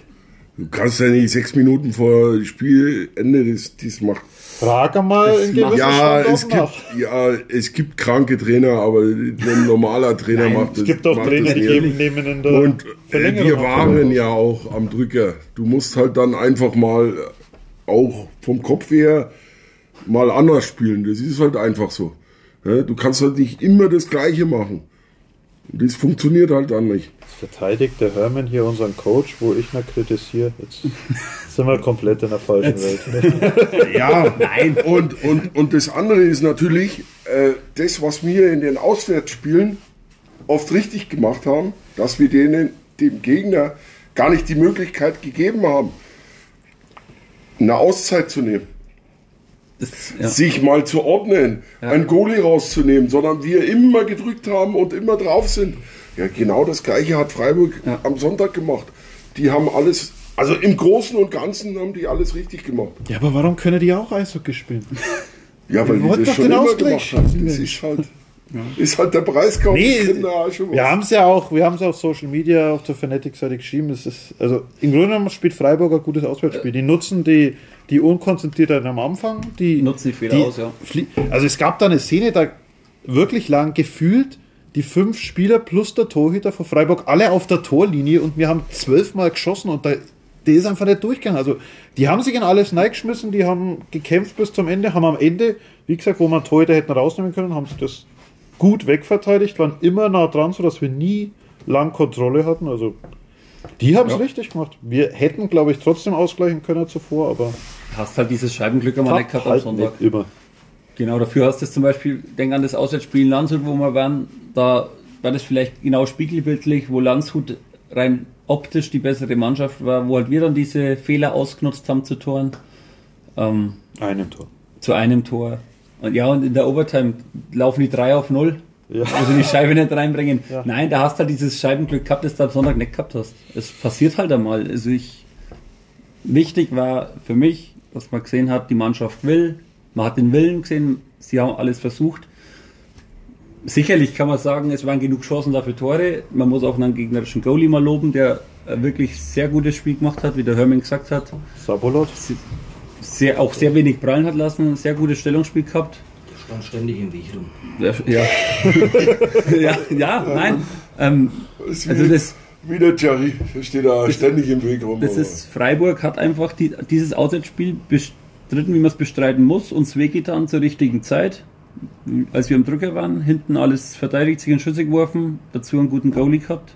Du kannst ja nicht sechs Minuten vor Spielende das, das macht. Frage mal in gewissen Ja, es Standorten gibt, nach. ja, es gibt kranke Trainer, aber ein normaler Trainer Nein, macht das. Es gibt auch macht Trainer, die geben, nehmen in der Und äh, Verlängerung wir waren ja auch am Drücker. Du musst halt dann einfach mal auch vom Kopf her mal anders spielen. Das ist halt einfach so. Ja, Du kannst halt nicht immer das Gleiche machen. Und das funktioniert halt dann nicht. Verteidigt der Hermann hier unseren Coach, wo ich mal kritisiere. Jetzt sind wir komplett in der falschen Welt. Ja, nein. Und, und, und das andere ist natürlich, äh, das, was wir in den Auswärtsspielen oft richtig gemacht haben, dass wir denen, dem Gegner gar nicht die Möglichkeit gegeben haben, eine Auszeit zu nehmen. Das, ja. sich mal zu ordnen, ein Goalie rauszunehmen, sondern wir immer gedrückt haben und immer drauf sind. Ja, genau das gleiche hat Freiburg Ja. am Sonntag gemacht. Die haben alles, also im Großen und Ganzen haben die alles richtig gemacht. Ja, aber warum können die auch Eishockey spielen? Ja, weil Wir die wollten das doch schon den immer gemacht haben. Das ist halt, ist halt der Preiskauf. Nee. Wir haben es ja auch, wir haben es auf Social Media auf der Fanatic-Seite geschrieben. Es ist, also im Grunde genommen spielt Freiburg ein gutes Auswärtsspiel. Die nutzen die, die Unkonzentriertheit am Anfang. Die Nutzen die Fehler aus, ja. Also es gab da eine Szene, da wirklich lang gefühlt die fünf Spieler plus der Torhüter von Freiburg alle auf der Torlinie und wir haben zwölfmal geschossen und da der ist einfach nicht durchgegangen. Also die haben sich in alles reingeschmissen, die haben gekämpft bis zum Ende, haben am Ende, wie gesagt, wo man Torhüter hätten rausnehmen können, haben sie das gut wegverteidigt, waren immer nah dran, sodass wir nie lang Kontrolle hatten. Also die haben es Ja. richtig gemacht. Wir hätten, glaube ich, trotzdem ausgleichen können zuvor, aber Hast halt dieses Scheibenglück einmal nicht gehabt am halt Sonntag. immer. Genau, dafür hast du zum Beispiel, denk an das Auswärtsspiel in Landshut, wo wir waren, da war das vielleicht genau spiegelbildlich, wo Landshut rein optisch die bessere Mannschaft war, wo halt wir dann diese Fehler ausgenutzt haben zu Toren, ähm, Einem Tor. zu einem Tor. Und ja, und in der Overtime laufen die 3 auf 0, Ja. also die Scheibe nicht reinbringen. Ja. Nein, da hast du halt dieses Scheibenglück gehabt, das du am Sonntag nicht gehabt hast. Es passiert halt einmal. Also ich, wichtig war für mich, dass man gesehen hat, die Mannschaft will, man hat den Willen gesehen, sie haben alles versucht. Sicherlich kann man sagen, es waren genug Chancen dafür Tore. Man muss auch einen gegnerischen Goalie mal loben, der wirklich sehr gutes Spiel gemacht hat, wie der Hermann gesagt hat. Sabolot. Sehr, auch sehr wenig prallen hat lassen, sehr gutes Stellungsspiel gehabt. Stand ständig im Weg rum. Ja, ja, ja nein. Ähm, also wie, das, wie der Jerry, der steht da ständig im Weg rum. das ist Freiburg hat einfach die, dieses Auswärtsspiel bestritten, wie man es bestreiten muss, uns wehgetan zur richtigen Zeit. Als wir am Drücker waren, hinten alles verteidigt, sich in Schüsse geworfen, dazu einen guten Goalie gehabt.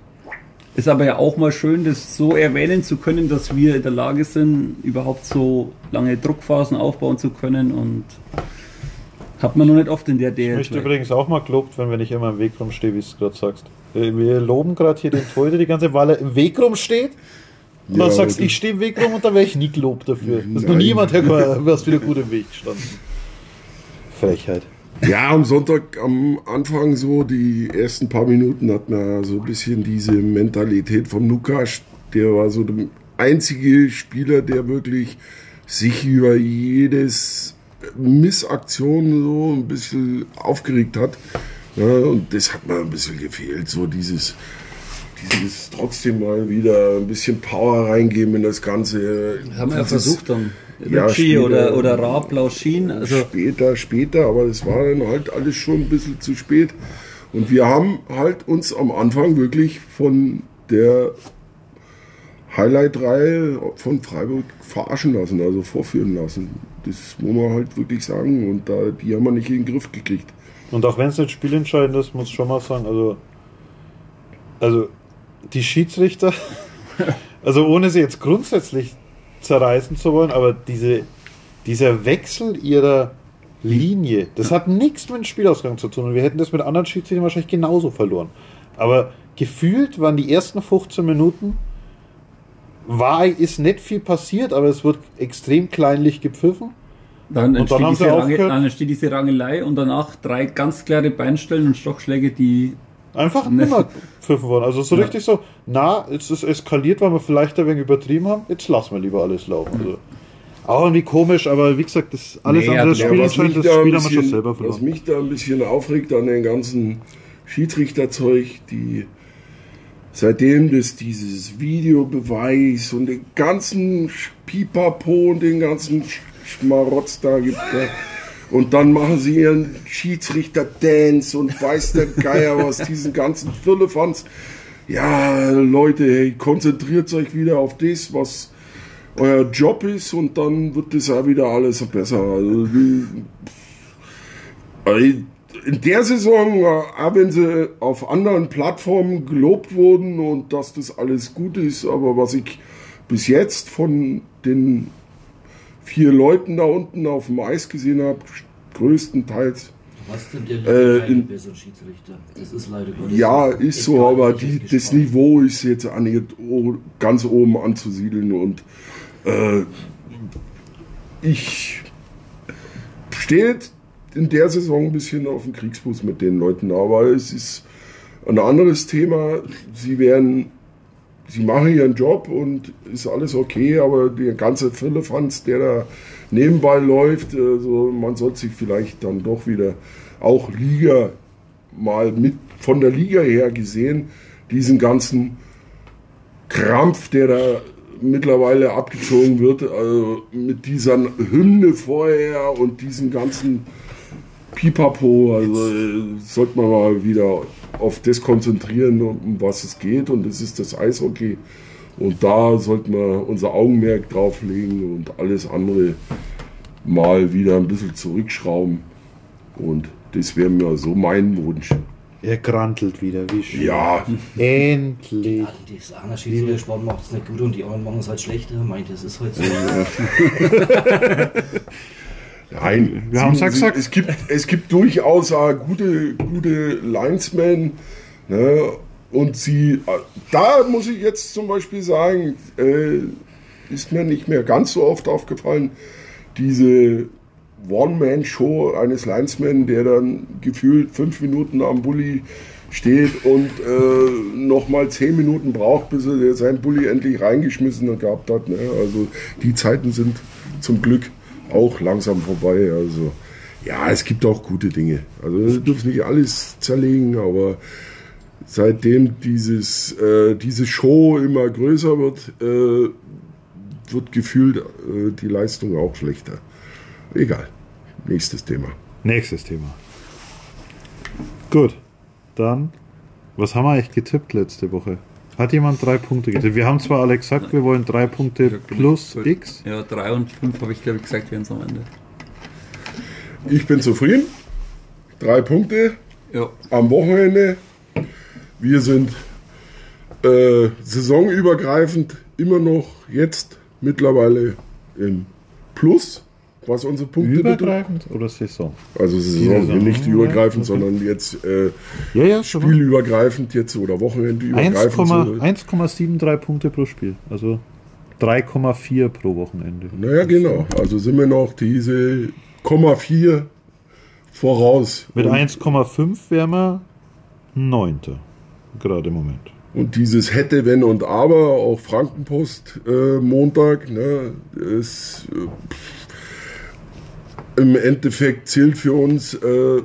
Ist aber ja auch mal schön, das so erwähnen zu können, dass wir in der Lage sind, überhaupt so lange Druckphasen aufbauen zu können und hat man noch nicht oft in der Ich DL. möchte übrigens auch mal gelobt, wenn wir nicht immer im Weg rumstehen, wie du es gerade sagst. Äh, Wir loben gerade hier den Torhüter die ganze Zeit, weil er im Weg rumsteht. Und dann Ja, sagst du, aber ich stehe im Weg rum und dann wäre ich nie gelobt dafür. Das ist noch niemand, der du hast wieder gut im Weg gestanden. Frechheit. Ja, am Sonntag am Anfang so, die ersten paar Minuten hat man so ein bisschen diese Mentalität vom Lukas. Der war so der einzige Spieler, der wirklich sich über jedes Missaktion so ein bisschen aufgeregt hat. Ja, und das hat mir ein bisschen gefehlt, so dieses, dieses trotzdem mal wieder ein bisschen Power reingeben in das Ganze. Haben wir ja versucht dann. Ja, Ritchie später. oder, oder Raab, Lauschin. Also später, später, aber das war dann halt alles schon ein bisschen zu spät. Und wir haben halt uns am Anfang wirklich von der Highlight-Reihe von Freiburg verarschen lassen, also vorführen lassen. Das muss man halt wirklich sagen. Und da, die haben wir nicht in den Griff gekriegt. Und auch wenn es nicht spielentscheidend ist, muss ich schon mal sagen, also, also die Schiedsrichter, also ohne sie jetzt grundsätzlich zerreißen zu wollen, aber diese, dieser Wechsel ihrer Linie, das hat nichts mit dem Spielausgang zu tun. Und wir hätten das mit anderen Schiedsrichtern wahrscheinlich genauso verloren. Aber gefühlt waren die ersten 15 Minuten, war, ist nicht viel passiert, aber es wird extrem kleinlich gepfiffen. Dann, Und dann entsteht sie diese Range, dann entsteht diese Rangelei und danach drei ganz klare Beinstellen und Stockschläge, die Einfach nimmer gepfiffen worden. Also so Ja. richtig so, na, jetzt ist es eskaliert, weil wir vielleicht ein wenig übertrieben haben, jetzt lassen wir lieber alles laufen. Also, auch irgendwie komisch, aber wie gesagt, das alles Nee, andere was mich, das da ein Spiel haben wir schon bisschen, selber was verloren. mich da ein bisschen aufregt an den ganzen Schiedsrichterzeug, die seitdem es dieses Videobeweis und den ganzen Pipapo und den ganzen Sch- Schmarotz da gibt, und dann machen sie ihren Schiedsrichter-Dance und weiß der Geier was, diesen ganzen Firlefanz. Ja, Leute, hey, konzentriert euch wieder auf das, was euer Job ist und dann wird das auch wieder alles besser. Also in der Saison, äh, auch wenn sie auf anderen Plattformen gelobt wurden und dass das alles gut ist, aber was ich bis jetzt von den vier Leuten da unten auf dem Eis gesehen habe, größtenteils, Was denn der Äh, in- besseren Schiedsrichter? Das ist leider Gottes. ja, ist so, aber die, das. Niveau ist jetzt auch nicht ganz oben anzusiedeln und äh, ich stehe in der Saison ein bisschen auf dem Kriegsfuß mit den Leuten, aber es ist ein anderes Thema. Sie werden, sie machen ihren Job und ist alles okay, aber der ganze Firlefanz, der da nebenbei läuft, also man sollte sich vielleicht dann doch wieder auch Liga mal mit von der Liga her gesehen, diesen ganzen Krampf, der da mittlerweile abgezogen wird, also mit dieser Hymne vorher und diesen ganzen Pipapo, also äh, sollte man mal wieder auf das konzentrieren, um was es geht und das ist das Eishockey. Und da sollten wir unser Augenmerk drauf legen und alles andere mal wieder ein bisschen zurückschrauben. Und das wäre mir so mein Wunsch. Er grantelt wieder, wie schön. Ja, Endlich. Ja, das einer Schiedsrichter macht es nicht gut und die anderen machen es halt schlechter. Meint, das ist halt so. Nein, Wir haben's ja Sie- gesagt. Es gibt, es gibt durchaus auch gute, gute Linesmen. Ne? Und sie, da muss ich jetzt zum Beispiel sagen, äh, ist mir nicht mehr ganz so oft aufgefallen, diese One-Man-Show eines Linesman, der dann gefühlt fünf Minuten am Bulli steht und äh, nochmal zehn Minuten braucht, bis er seinen Bulli endlich reingeschmissen gehabt hat. Ne? Also die Zeiten sind zum Glück auch langsam vorbei. Also ja, es gibt auch gute Dinge. Also wir dürfen nicht alles zerlegen, aber seitdem dieses, äh, diese Show immer größer wird, äh, wird gefühlt äh, die Leistung auch schlechter. Egal. Nächstes Thema. Nächstes Thema. Gut, dann, was haben wir eigentlich getippt letzte Woche? Hat jemand drei Punkte getippt? Wir haben zwar alle gesagt, wir wollen drei Punkte plus X. Ja, 3 und 5 habe ich glaube ich gesagt, werden es am Ende. Ich bin zufrieden. Drei Punkte Ja, am Wochenende. Wir sind äh, saisonübergreifend immer noch jetzt mittlerweile im Plus, was unsere Punkte betrifft. Übergreifend oder Saison? Also Saison, Saison, nicht ja, übergreifend, okay. sondern jetzt äh, Ja, ja, schon. spielübergreifend jetzt oder wochenendübergreifend. 1,- So. 1,73 Punkte pro Spiel. Also 3,4 pro Wochenende. Naja, genau. Also sind wir noch diese Komma 4 voraus. Mit und, 1,5 wären wir Neunter. Gerade im Moment. und dieses hätte, wenn und aber, auch Frankenpost äh, Montag, ne, ist, äh, im Endeffekt zählt für uns äh,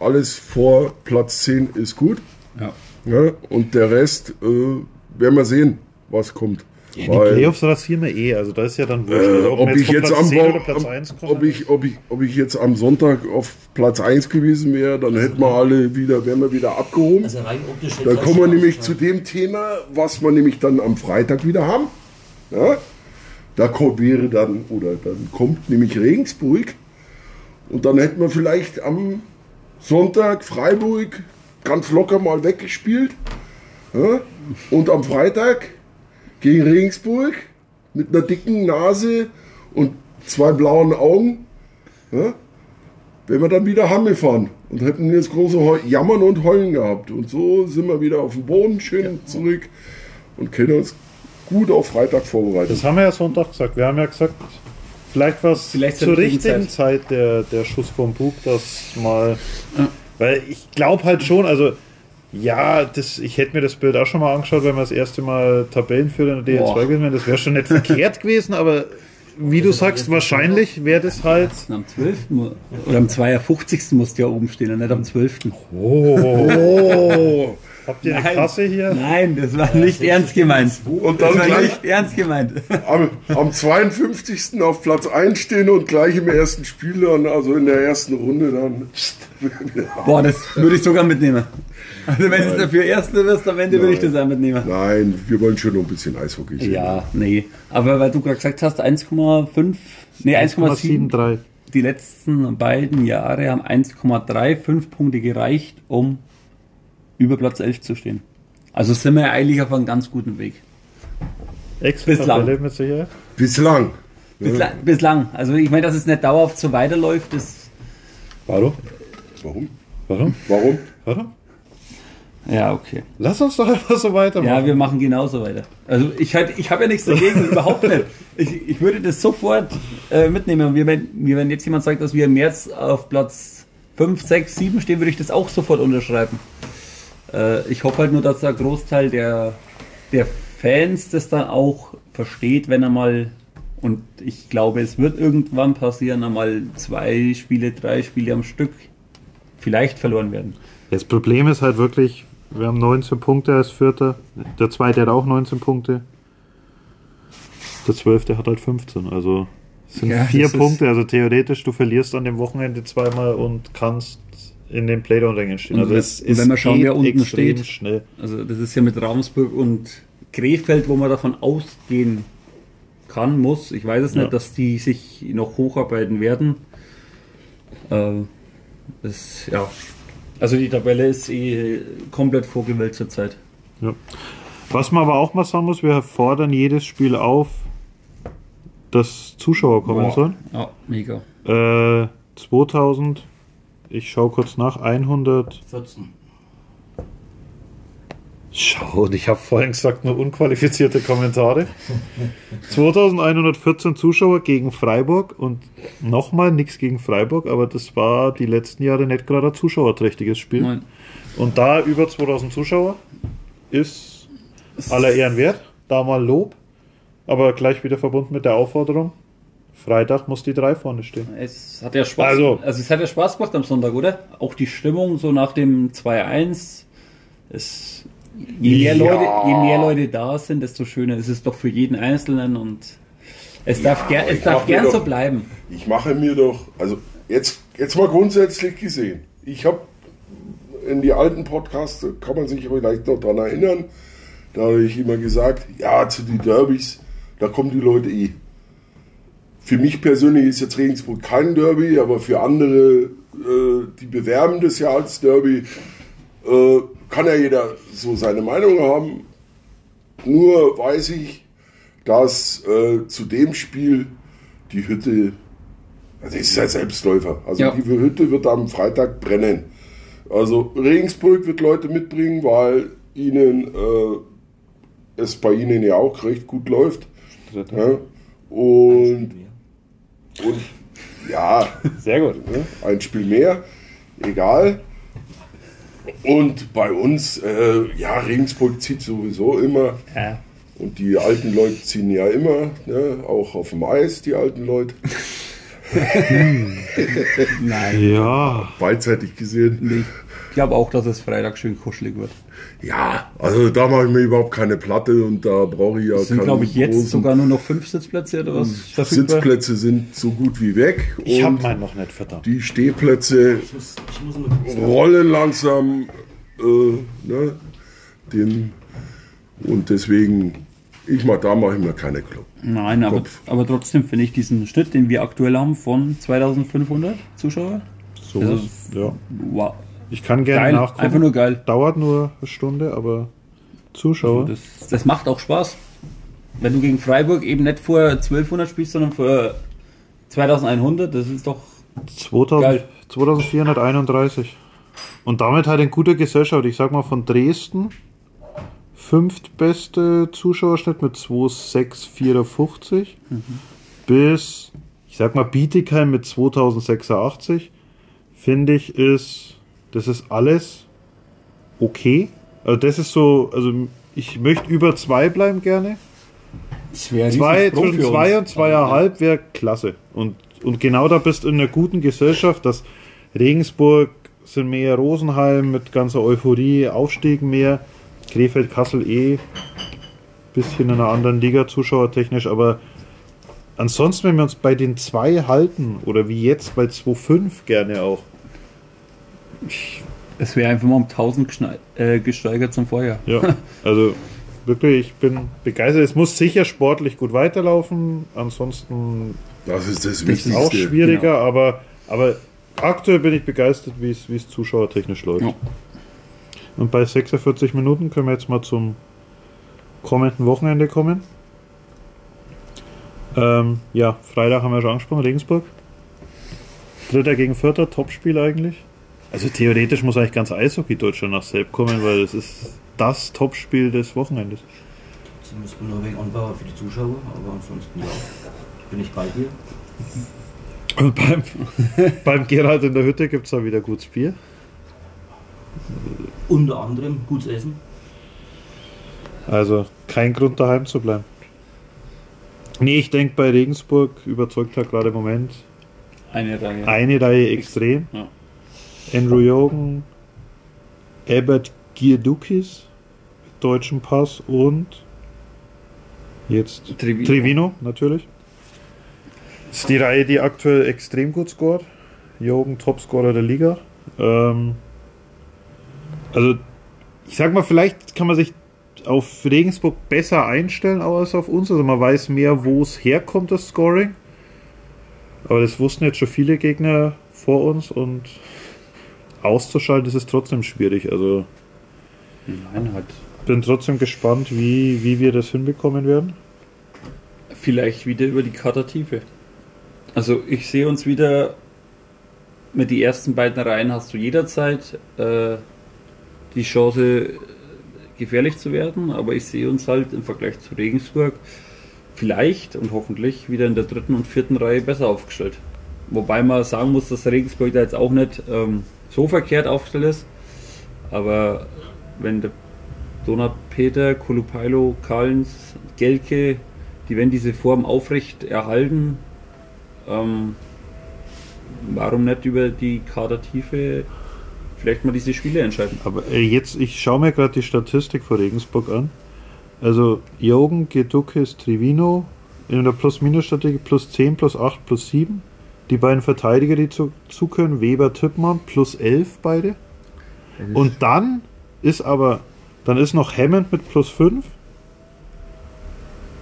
alles vor Platz 10 ist gut. ja. Ne? Und der Rest äh, werden wir sehen, was kommt. Ja, die Weil- Playoffs rasieren wir eh, also da ist ja dann wurscht. Äh, Also, ob, wir ich jetzt Platz am, 10 Wo- oder Platz am- 1 kommen. ob, ich, ob, ich, ob ich jetzt am Sonntag auf Platz 1 gewesen wäre, dann hätten wir alle wieder, wären wir wieder abgehoben. Also rein optisch Da kommen wir nämlich zu dem Thema, was wir nämlich dann am Freitag wieder haben. Ja? Da wäre dann, oder dann kommt nämlich Regensburg. Und dann hätten wir vielleicht am Sonntag Freiburg ganz locker mal weggespielt. Ja? Und am Freitag gegen Regensburg mit einer dicken Nase und zwei blauen Augen. Ja? Wenn wir dann wieder Hammel fahren und hätten jetzt große Heu Jammern und Heulen gehabt. Und so sind wir wieder auf dem Boden schön zurück und können uns gut auf Freitag vorbereiten. Das haben wir ja Sonntag gesagt. Wir haben ja gesagt, vielleicht war es Vielleicht zur richtigen richtigen Zeit der, der Schuss vom Bug, das mal. Weil ich glaube halt schon, also ja, das, ich hätte mir das Bild auch schon mal angeschaut, wenn wir das erste Mal Tabellenführer in der DL2 Boah. gewesen wären. Das wäre schon nicht verkehrt gewesen, aber wie du sagst, wahrscheinlich wäre das halt. Am 12. mu- oder am 52. musst du ja oben stehen und nicht am 12. Oh! Habt ihr eine Kasse hier? Nein, das war nicht ernst gemeint. Und Das dann war gleich nicht ernst gemeint. am, am 52. auf Platz 1 stehen und gleich im ersten Spiel dann, also in der ersten Runde dann. Boah, das würde ich sogar mitnehmen. Also wenn es dafür Erste wirst, am Ende würde ich das auch mitnehmen. Nein, wir wollen schon noch ein bisschen Eishockey sehen. Ja, nee. Aber weil du gerade gesagt hast, 1,5, nee, 1,7. 1,73. Die letzten beiden Jahre haben 1,35 Punkte gereicht, um über Platz 11 zu stehen. Also sind wir eigentlich auf einem ganz guten Weg. Extra Bislang. Mit Sicherheit. Bislang. Bislang, bislang. Also ich meine, dass es nicht dauerhaft so weiterläuft, ist Warum? Warum? Warum? Warum? Warum? ja okay. Lass uns doch einfach so weitermachen. Ja, wir machen genauso weiter. Also ich halt, ich habe ja nichts dagegen, überhaupt nicht. Ich, ich würde das sofort äh, mitnehmen. Und wir, wenn, mir, wenn jetzt jemand sagt, dass wir im März auf Platz 5, 6, 7 stehen, würde ich das auch sofort unterschreiben. Äh, ich hoffe halt nur, dass der Großteil der, der Fans das dann auch versteht, wenn er mal, und ich glaube, es wird irgendwann passieren, einmal zwei Spiele, drei Spiele am Stück vielleicht verloren werden. Das Problem ist halt wirklich, wir haben 19 Punkte als Vierter. Der Zweite hat auch 19 Punkte. Der Zwölfte hat halt 15. Also es sind Ja, vier Punkte. Also theoretisch, du verlierst an dem Wochenende zweimal und kannst in den Playdown-Rängen stehen. Und Also wenn- es, es wenn wir schauen, wer unten steht. schnell. Also das ist ja mit Ravensburg und Krefeld, wo man davon ausgehen kann, muss. Ich weiß es Ja. nicht, dass die sich noch hocharbeiten werden. Äh, das, ja. Also die Tabelle ist eh komplett vorgewählt zurzeit. Ja. Was man aber auch mal sagen muss, wir fordern jedes Spiel auf, dass Zuschauer kommen Boah. sollen. Ja, mega. Äh, 2000, ich schaue kurz nach, 100. 14. Schau, und ich habe vorhin gesagt, nur unqualifizierte Kommentare. 2114 Zuschauer gegen Freiburg und nochmal nichts gegen Freiburg, aber das war die letzten Jahre nicht gerade ein zuschauerträchtiges Spiel. Nein. Und da über 2000 Zuschauer ist aller Ehren wert, da mal Lob, aber gleich wieder verbunden mit der Aufforderung, Freitag muss die 3 vorne stehen. Es hat ja Spaß. Also- Also, es hat ja Spaß gemacht am Sonntag, oder? Auch die Stimmung so nach dem 2-1. Es, je, mehr Ja. Leute, je mehr Leute da sind, desto schöner ist es doch für jeden Einzelnen und es darf, ger es darf gern so doch- bleiben. Ich mache mir doch, also jetzt, jetzt mal grundsätzlich gesehen. Ich habe in die alten Podcasts, kann man sich vielleicht noch dran erinnern, da habe ich immer gesagt, ja, zu den Derbys, da kommen die Leute eh. Für mich persönlich ist jetzt Regensburg kein Derby, aber für andere, äh, die bewerben das ja als Derby, äh, kann ja jeder so seine Meinung haben. Nur weiß ich, dass äh, zu dem Spiel die Hütte, also es ist ja Selbstläufer, also Ja. die Hütte wird am Freitag brennen. Also Regensburg wird Leute mitbringen, weil ihnen äh, es bei ihnen ja auch recht gut läuft. Ja? Und, und ja, Sehr gut. ne? ein Spiel mehr, egal. Und bei uns, äh, ja, Regensburg zieht sowieso immer. Ja. Und die alten Leute ziehen ja immer, ne? auch auf dem Eis, die alten Leute. Nein. Ja, Beidseitig gesehen. Ich glaube auch, dass es Freitag schön kuschelig wird. Ja, also da mache ich mir überhaupt keine Platte und da brauche ich ja Es sind, keinen glaube ich, jetzt sogar nur noch fünf Sitzplätze oder was? verfügbar? Sitzplätze sind so gut wie weg Ich habe meinen noch nicht verdammt. die Stehplätze Ich muss, ich muss mal rollen langsam. Äh, ne, den, und deswegen, ich mach, da mache ich mir keine Club. Nein, aber, aber trotzdem finde ich diesen Schnitt, den wir aktuell haben, von 2500 Zuschauer. So, Also- ja. Wow. Ich kann gerne Geil, nachgucken. einfach nur geil. Dauert nur eine Stunde, aber Zuschauer. Das, das macht auch Spaß. Wenn du gegen Freiburg eben nicht vor 1200 spielst, sondern vor 2100, das ist doch 2000, Geil. 2431. Und damit halt in guter Gesellschaft. Ich sag mal von Dresden, fünftbeste Zuschauerschnitt mit 2654 bis, ich sag mal, Bietigheim mit 2086. Finde ich, ist, das ist alles okay. Also, das ist so, also, ich möchte über zwei bleiben gerne. Zwei, zwischen zwei und zweieinhalb wäre klasse. Und, und genau da bist du in einer guten Gesellschaft, dass Regensburg sind mehr Rosenheim mit ganzer Euphorie, Aufstieg mehr, Krefeld, Kassel eh bisschen in einer anderen Liga zuschauertechnisch, aber ansonsten, wenn wir uns bei den zwei halten, oder wie jetzt bei 2,5 gerne auch, Es wäre einfach mal um 1000 geschnei- äh, gesteigert zum Vorjahr. ja, also wirklich, ich bin begeistert. Es muss sicher sportlich gut weiterlaufen, ansonsten Das ist das ist Wichtigste. auch schwieriger, genau. aber, aber aktuell bin ich begeistert, wie es wie es zuschauertechnisch läuft. Ja. Und bei 46 Minuten können wir jetzt mal zum kommenden Wochenende kommen. Ähm, ja, Freitag haben wir schon angesprochen, Regensburg. Dritter gegen Vierter, Topspiel eigentlich. Also theoretisch muss eigentlich ganz Eishockey Deutschland nach Selb kommen, weil es ist das Topspiel des Wochenendes. Müssen wir nur wegen anbauen für die Zuschauer, aber ansonsten ja, bin ich bei dir. Und beim, beim Gerald in der Hütte gibt es da wieder gutes Bier. Unter anderem gutes Essen. Also kein Grund daheim zu bleiben. Nee, ich denke bei Regensburg überzeugt er gerade im Moment Eine Reihe. eine Reihe extrem. Ja. Andrew Jogen, Ebert Gierdukis mit deutschem Pass und jetzt Trevino. Trevino natürlich. Das ist die Reihe, die aktuell extrem gut scoret. Jogen Topscorer der Liga. Ähm, also ich sag mal, vielleicht kann man sich auf Regensburg besser einstellen als auf uns. Also man weiß mehr, wo es herkommt, das Scoring. Aber das wussten jetzt schon viele Gegner vor uns und auszuschalten ist es trotzdem schwierig. Also Nein, halt. bin trotzdem gespannt, wie, wie wir das hinbekommen werden. Vielleicht wieder über die Kadertiefe. Also ich sehe uns wieder mit die ersten beiden Reihen hast du jederzeit äh, die Chance äh, gefährlich zu werden, aber ich sehe uns halt im Vergleich zu Regensburg vielleicht und hoffentlich wieder in der dritten und vierten Reihe besser aufgestellt. Wobei man sagen muss, dass Regensburg da jetzt auch nicht ähm, so verkehrt aufgestellt ist, aber wenn der Donat Peter, Kolupailo, Kallens, Gelke, die wenn diese Form aufrecht erhalten, ähm, warum nicht über die Kadertiefe vielleicht mal diese Spiele entscheiden? Aber äh, jetzt, ich schaue mir gerade die Statistik von Regensburg an. Also Jogen, Gedukis, Trivino in der Plus-Minus-Statistik plus 10, plus 8, plus 7. Die beiden Verteidiger, die zu, zu können, Weber, Tippmann, plus 11 beide. Und dann ist aber, dann ist noch Hammond mit plus 5.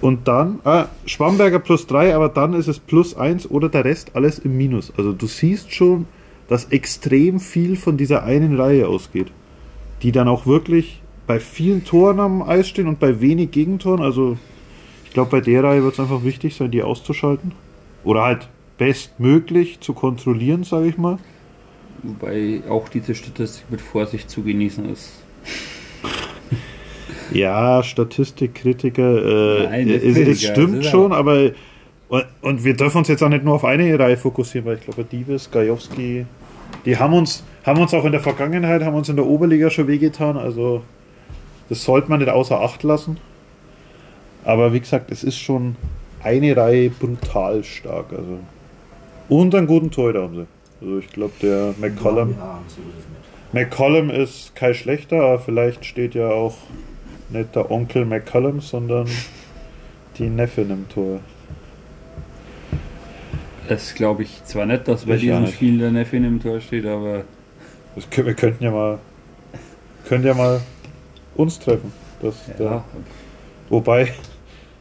Und dann, ah, Schwamberger plus 3, aber dann ist es plus 1 oder der Rest alles im Minus. Also du siehst schon, dass extrem viel von dieser einen Reihe ausgeht. Die dann auch wirklich bei vielen Toren am Eis stehen und bei wenig Gegentoren. Also ich glaube, bei der Reihe wird es einfach wichtig sein, die auszuschalten. Oder halt bestmöglich zu kontrollieren, sage ich mal. Wobei auch diese Statistik mit Vorsicht zu genießen ist. Ja, Statistikkritiker, äh, Nein, es, es stimmt ist schon, aber und, und wir dürfen uns jetzt auch nicht nur auf eine Reihe fokussieren, weil ich glaube, Divis, Gajowski, die haben uns, haben uns auch in der Vergangenheit, haben uns in der Oberliga schon wehgetan, also das sollte man nicht außer Acht lassen. Aber wie gesagt, es ist schon eine Reihe brutal stark, also und einen guten Torhüter haben sie. Also ich glaube, der McCollum, Ja. McCollum ist kein schlechter, aber vielleicht steht ja auch nicht der Onkel McCollum, sondern die Neffen im Tor. Das glaube ich zwar nicht, dass bei Ich diesem nicht. Spiel der Neffin im Tor steht, aber Das, wir könnten ja mal, können ja mal uns treffen. Das, ja. Der, wobei,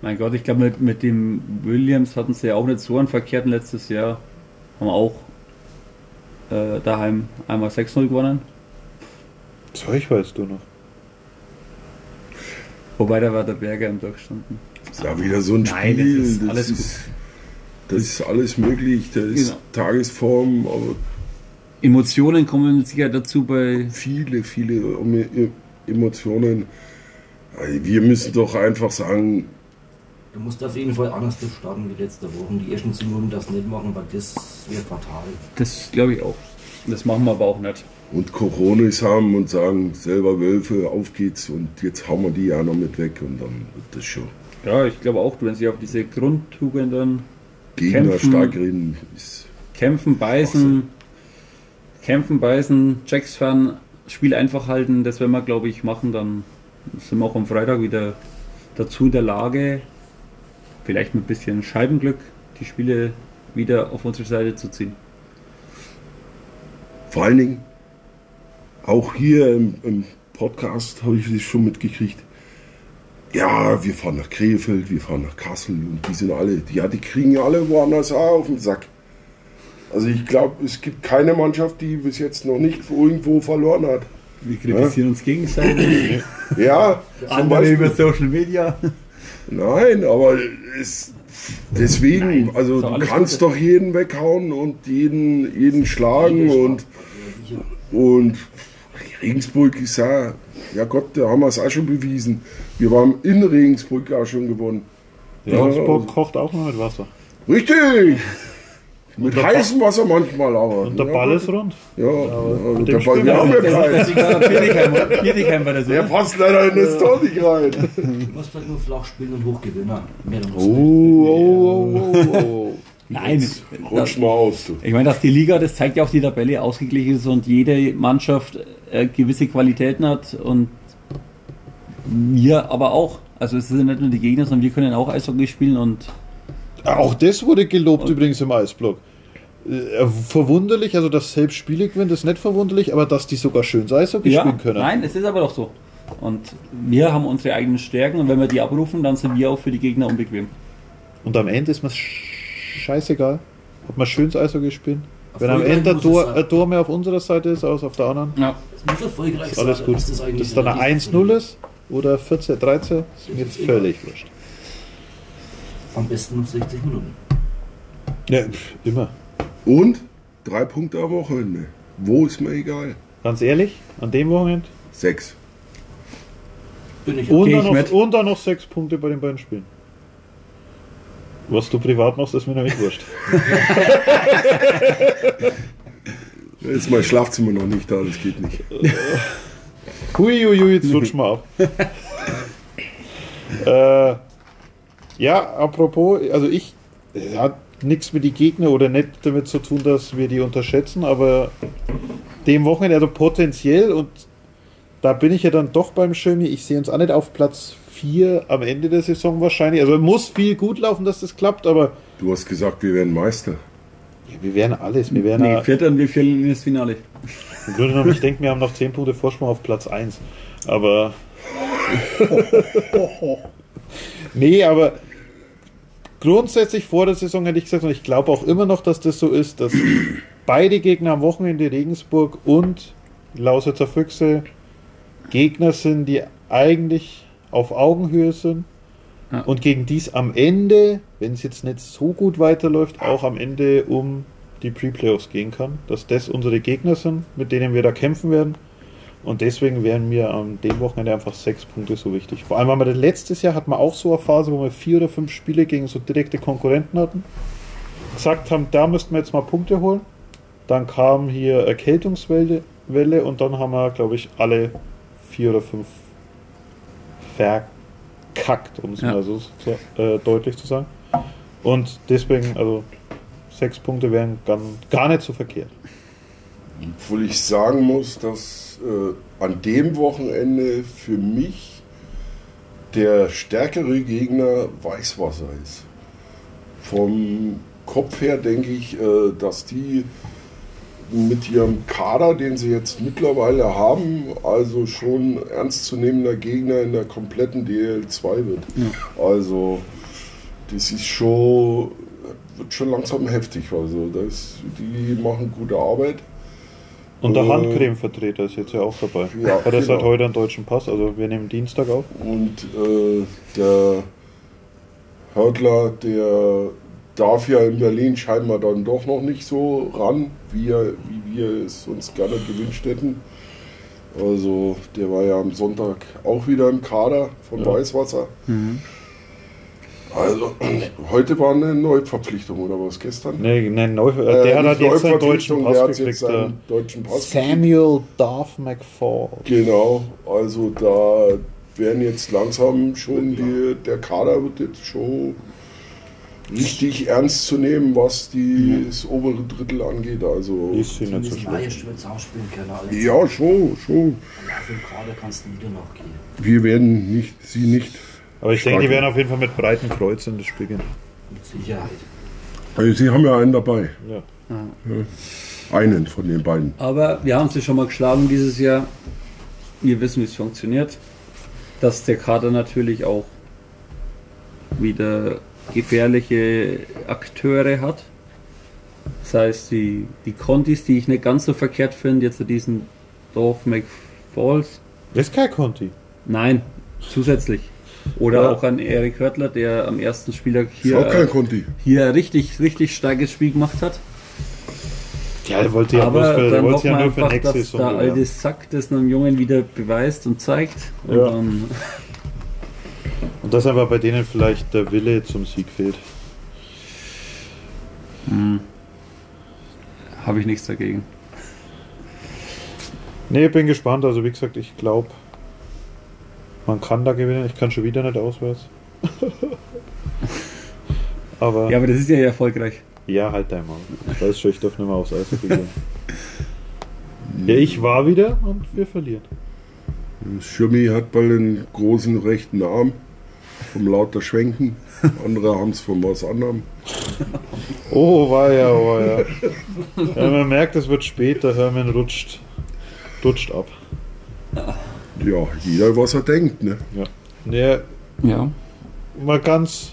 Mein Gott, ich glaube, mit, mit dem Williams hatten sie ja auch nicht so einen verkehrten letztes Jahr. Haben wir auch äh, daheim einmal 6-0 gewonnen. Zeug weißt du noch. Wobei da war der Berger im Tor gestanden. Ist ja wieder so ein Nein, Spiel. das ist alles ist, das ist alles möglich. Da ist Genau. Tagesform, aber Emotionen kommen sicher dazu bei. viele, viele Emo- Emotionen. Wir müssen doch einfach sagen, Du musst auf jeden Fall anders starten wie letzte Woche. Die ersten 10 Minuten das nicht machen, weil das wäre fatal. Das glaube ich auch. Das machen wir aber auch nicht. und Coronis haben und sagen, selber Wölfe, auf geht's und jetzt hauen wir die ja noch mit weg und dann wird das schon. Ja, ich glaube auch, wenn sie auf diese Grundtugenden Gegner Kämpfen. stark reden ist kämpfen, beißen, kämpfen, beißen, Jacks fahren, Spiel einfach halten, das werden wir, glaube ich, machen. Dann sind wir auch am Freitag wieder dazu in der Lage, vielleicht mit ein bisschen Scheibenglück, die Spiele wieder auf unsere Seite zu ziehen. vor allen Dingen auch hier im, im Podcast habe ich das schon mitgekriegt. Ja, wir fahren nach Krefeld, wir fahren nach Kassel und die sind alle, ja, die kriegen ja alle woanders auch auf den Sack. Also ich glaube, es gibt keine Mannschaft, die bis jetzt noch nicht irgendwo verloren hat. Wir kritisieren uns gegenseitig. Ja, Andere Beispiel. über Social Media. Nein, aber es, deswegen, Nein, also du kannst Gute. doch jeden weghauen und jeden, jeden schlagen und, und Regensburg ist ja, ja Gott, da haben wir es auch schon bewiesen. Wir waren in Regensburg auch schon gewonnen. Ja, Regensburg also- kocht auch noch mit Wasser. Richtig! Mit der heißem Wasser manchmal aber. Und der ja, Ball ist rund. Ja, ja mit der Ball, wir haben ja keinen. Bietigheim, war das, Der oder? passt leider in das Tor nicht rein. Du musst halt nur flach spielen und hoch gewinnen. Mehr dann Oh, oh, oh, oh. Nein, Rutsch mal aus, du. Ich meine, dass die Liga, das zeigt ja auch die Tabelle, ausgeglichen ist und jede Mannschaft äh, gewisse Qualitäten hat und wir aber auch. Also es sind nicht nur die Gegner, sondern wir können auch Eishockey spielen und Auch das wurde gelobt übrigens im Eisblock. Äh, verwunderlich, also dass selbst Spiele gewinnen, ist nicht verwunderlich, aber dass die sogar schön Eishockey spielen können. nein, es ist aber doch so. Und wir haben unsere eigenen Stärken und wenn wir die abrufen, dann sind wir auch für die Gegner unbequem. Und am Ende ist mir scheißegal, ob wir schönes Eishockey spielen. Wenn am Ende ein Tor, sein. ein Tor mehr auf unserer Seite ist als auf der anderen, Ja. Es muss erfolgreich ist alles sein, gut. dass das dann ein relativ 1-0 ist oder 14, 13, ist mir jetzt völlig wurscht. Am besten noch 60 Minuten. Ja, immer. Und drei Punkte am Wochenende. Wo ist mir egal? Ganz ehrlich, an dem Wochenende. Sechs. Bin ich Und, dann ich noch, und dann noch sechs Punkte bei den beiden Spielen. Was du privat machst, ist mir nämlich wurscht. Ist mein Schlafzimmer noch nicht da, das geht nicht. Hui, hui, hui, jetzt rutsch mal ab. äh, ja, apropos, also ich hat nichts mit die Gegner oder nicht damit zu tun, dass wir die unterschätzen, aber dem Wochenende, also potenziell und da bin ich ja dann doch beim Schirmi, ich sehe uns auch nicht auf Platz 4 am Ende der Saison wahrscheinlich. Also muss viel gut laufen, dass das klappt, aber Du hast gesagt, wir werden Meister. ja, wir werden alles. Wir werden Nee, ja- Vierter und wir fehlen ins Finale. Im Grunde genommen, ich denke, wir haben noch 10 Punkte Vorsprung auf Platz 1. Aber. nee, aber grundsätzlich vor der Saison hätte ich gesagt, und ich glaube auch immer noch, dass das so ist, dass beide Gegner am Wochenende Regensburg und Lausitzer Füchse Gegner sind, die eigentlich auf Augenhöhe sind. Ja. Und gegen dies am Ende, wenn es jetzt nicht so gut weiterläuft, auch am Ende um die Pre-Playoffs gehen kann. Dass das unsere Gegner sind, mit denen wir da kämpfen werden. Und deswegen wären mir an dem Wochenende einfach sechs Punkte so wichtig. Vor allem, weil wir das letztes Jahr hatten wir auch so eine Phase, wo wir vier oder fünf Spiele gegen so direkte Konkurrenten hatten. Gesagt haben, da müssten wir jetzt mal Punkte holen. Dann kam hier Erkältungswelle Welle und dann haben wir, glaube ich, alle vier oder fünf verkackt, um es Ja. mal so zu, äh, deutlich zu sagen. Und deswegen, also sechs Punkte wären gar, gar nicht so verkehrt. Obwohl ich sagen muss, dass äh, an dem Wochenende für mich der stärkere Gegner Weißwasser ist. Vom Kopf her denke ich, äh, dass die mit ihrem Kader, den sie jetzt mittlerweile haben, also schon ernstzunehmender Gegner in der kompletten DL2 wird. Also das ist schon, wird schon langsam heftig. Also das, die machen gute Arbeit. Und der Äh, Handcreme-Vertreter ist jetzt ja auch dabei. Ja, Hat er seit genau. heute einen deutschen Pass, also wir nehmen Dienstag auf. Und äh, der Hörtler, der darf ja in Berlin scheinbar dann doch noch nicht so ran, wie, er, wie wir es uns gerne gewünscht hätten. Also der war ja am Sonntag auch wieder im Kader von Ja. Weißwasser. Also heute war eine Neuverpflichtung oder was gestern? Nee, nee, neu, Äh, der hat jetzt seinen deutschen Pass der hat jetzt gekriegt. Der seinen deutschen Pass. Samuel Darth McFall. Genau, also da werden jetzt langsam schon die, der Kader wird jetzt schon richtig ernst zu nehmen, was die, das obere Drittel angeht. Also Die Die nicht so schlecht. ja, schon, schon. Auf dem Kader kannst du wieder noch gehen. Wir werden nicht, sie nicht. Aber ich denke, die werden auf jeden Fall mit breiten Kreuz in das Spiel gehen. Mit Sicherheit. Also sie haben ja einen dabei, Ja. einen von den beiden. Aber wir haben sie schon mal geschlagen dieses Jahr. Wir wissen, wie es funktioniert. Dass der Kader natürlich auch wieder gefährliche Akteure hat. Das heißt, die, die Contis, die ich nicht ganz so verkehrt finde, jetzt diesen Dorf McFalls. Das ist kein Conti. Nein, zusätzlich. Oder Ja. auch an Erik Hörtler, der am ersten Spieltag hier, auch kein äh, Conti. hier ein richtig, richtig starkes Spiel gemacht hat. Ja, der wollte ja bloß Aber für, der dann wollte ja nur für einfach, nächste dass der bewerben. alte Sack das einem Jungen wieder beweist und zeigt. Und Ja. dann, Und dass einfach bei denen vielleicht der Wille zum Sieg fehlt. habe ich nichts dagegen. Nee, bin gespannt. Also wie gesagt, ich glaube, man kann da gewinnen. Ich kann schon wieder nicht auswärts. aber Ja, aber das ist ja erfolgreich. ja, halt dein Maul. Ich weiß schon, ich darf nicht mehr aufs Eis gehen. ja, ich war wieder und wir verlieren. Schirmi hat bald einen großen rechten Arm vom lauter Schwenken. Andere haben es von was anderem. Oh, war ja, war ja. ja. Man merkt, es wird spät. Der Hermann rutscht, rutscht ab. Ja, jeder was er denkt, ne? Nee, Ja. mal ganz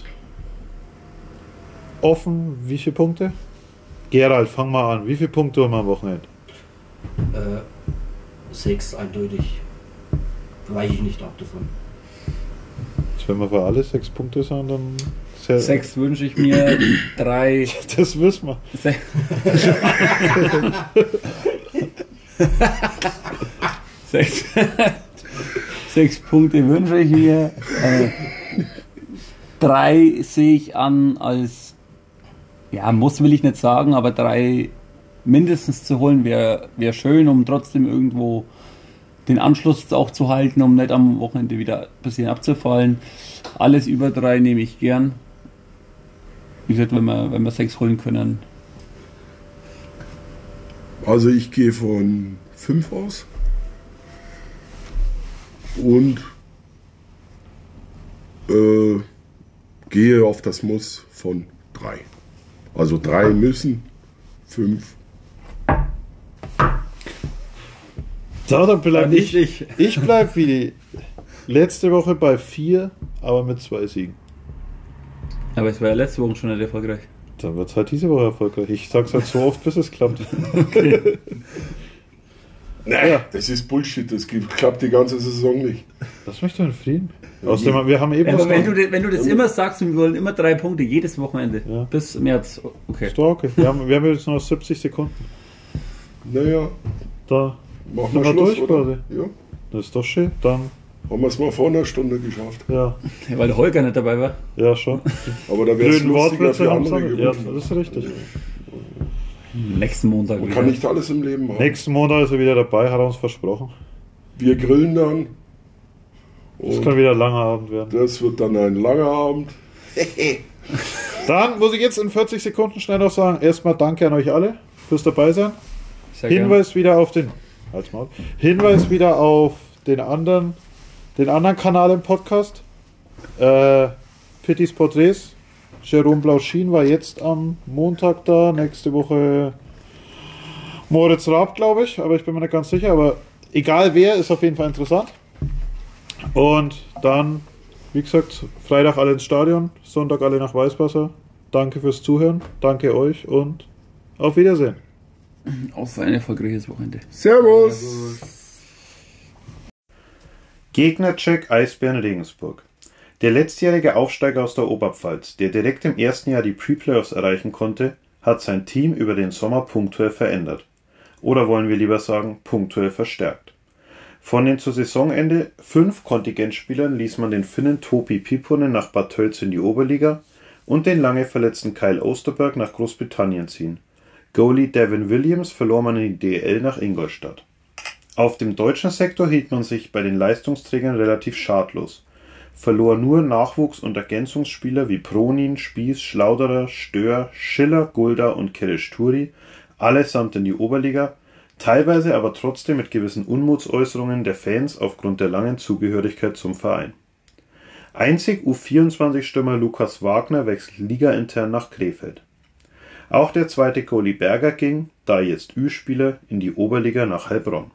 offen, wie viele Punkte? Gerald, fang mal an. Wie viele Punkte haben wir am Wochenende? Äh, sechs eindeutig. Weiche ich nicht ab davon. Jetzt, wenn wir für alle sechs Punkte sagen, dann. Sehr, Sechs wünsche ich mir, drei. Das wissen wir. Se sechs, sechs Punkte wünsche ich mir. Äh, drei sehe ich an als, ja, muss will ich nicht sagen, aber drei mindestens zu holen wäre wär schön, um trotzdem irgendwo den Anschluss auch zu halten, um nicht am Wochenende wieder ein bisschen abzufallen. Alles über drei nehme ich gern. Wie gesagt, wenn wir, wenn wir sechs holen können, Also ich gehe von 5 aus. Und äh, gehe auf das Muss von 3. Also 3 müssen, 5. So, dann bleib nicht ich. Ich bleib wie die letzte Woche bei vier, aber mit zwei Siegen. Aber es war ja letzte Woche schon nicht erfolgreich. Dann wird es halt diese Woche erfolgreich. Ich sag's halt so oft, bis es klappt. Naja, das ist Bullshit. Das gibt- klappt die ganze Saison nicht. Lass mich doch in Frieden. Außerdem, wir haben eben Aber was wenn noch- du, das- wenn du das immer sagst, und wir wollen immer drei Punkte jedes Wochenende Ja. bis März, okay. Ist doch okay. Wir haben, wir haben jetzt noch 70 Sekunden. Naja, Da. machen wir wir Schluss, durch, oder? quasi? Ja, Das ist doch schön. Dann, haben wir es mal vor einer Stunde geschafft. ja. Ja, weil der Holger nicht dabei war. Ja, schon. Aber da wäre es Blöden lustiger für andere. Ja, das ist richtig. Nächsten Montag Man wieder. kann nicht alles im Leben haben. Nächsten Monat ist er wieder dabei, hat er uns versprochen. Wir grillen dann. Das kann wieder ein langer Abend werden. das wird dann ein langer Abend. Dann muss ich jetzt in 40 Sekunden schnell noch sagen: erstmal danke an euch alle fürs dabei sein. Sehr gern. Hinweis wieder auf den. Hinweis wieder auf den anderen, den anderen Kanal im Podcast. Äh, Pittys Porträts. Jerome Blauschin war jetzt am Montag da. Nächste Woche Moritz Raab, glaube ich. Aber ich bin mir nicht ganz sicher. Aber egal wer, ist auf jeden Fall interessant. Und dann, wie gesagt, Freitag alle ins Stadion, Sonntag alle nach Weißwasser. Danke fürs Zuhören. Danke euch und auf Wiedersehen. Auf ein erfolgreiches Wochenende. Servus. Gegnercheck Eisbären Regensburg. Der letztjährige Aufsteiger aus der Oberpfalz, der direkt im ersten Jahr die Pre-Playoffs erreichen konnte, hat sein Team über den Sommer punktuell verändert. Oder wollen wir lieber sagen, punktuell verstärkt. Von den zu Saisonende fünf Kontingentspielern ließ man den Finnen Topi Piponen nach Bad Tölz in die Oberliga und den lange verletzten Kyle Osterberg nach Großbritannien ziehen. Goalie Devin Williams verlor man in die DL nach Ingolstadt. Auf dem deutschen Sektor hielt man sich bei den Leistungsträgern relativ schadlos, verlor nur Nachwuchs- und Ergänzungsspieler wie Pronin, Spieß, Schlauderer, Stör, Schiller, Gulda und Kirisch Turi, allesamt in die Oberliga, teilweise aber trotzdem mit gewissen Unmutsäußerungen der Fans aufgrund der langen Zugehörigkeit zum Verein. Einzig U24-Stürmer Lukas Wagner wechselt ligaintern nach Krefeld. Auch der zweite Goalie Berger ging, da jetzt Ü-Spieler, in die Oberliga nach Heilbronn.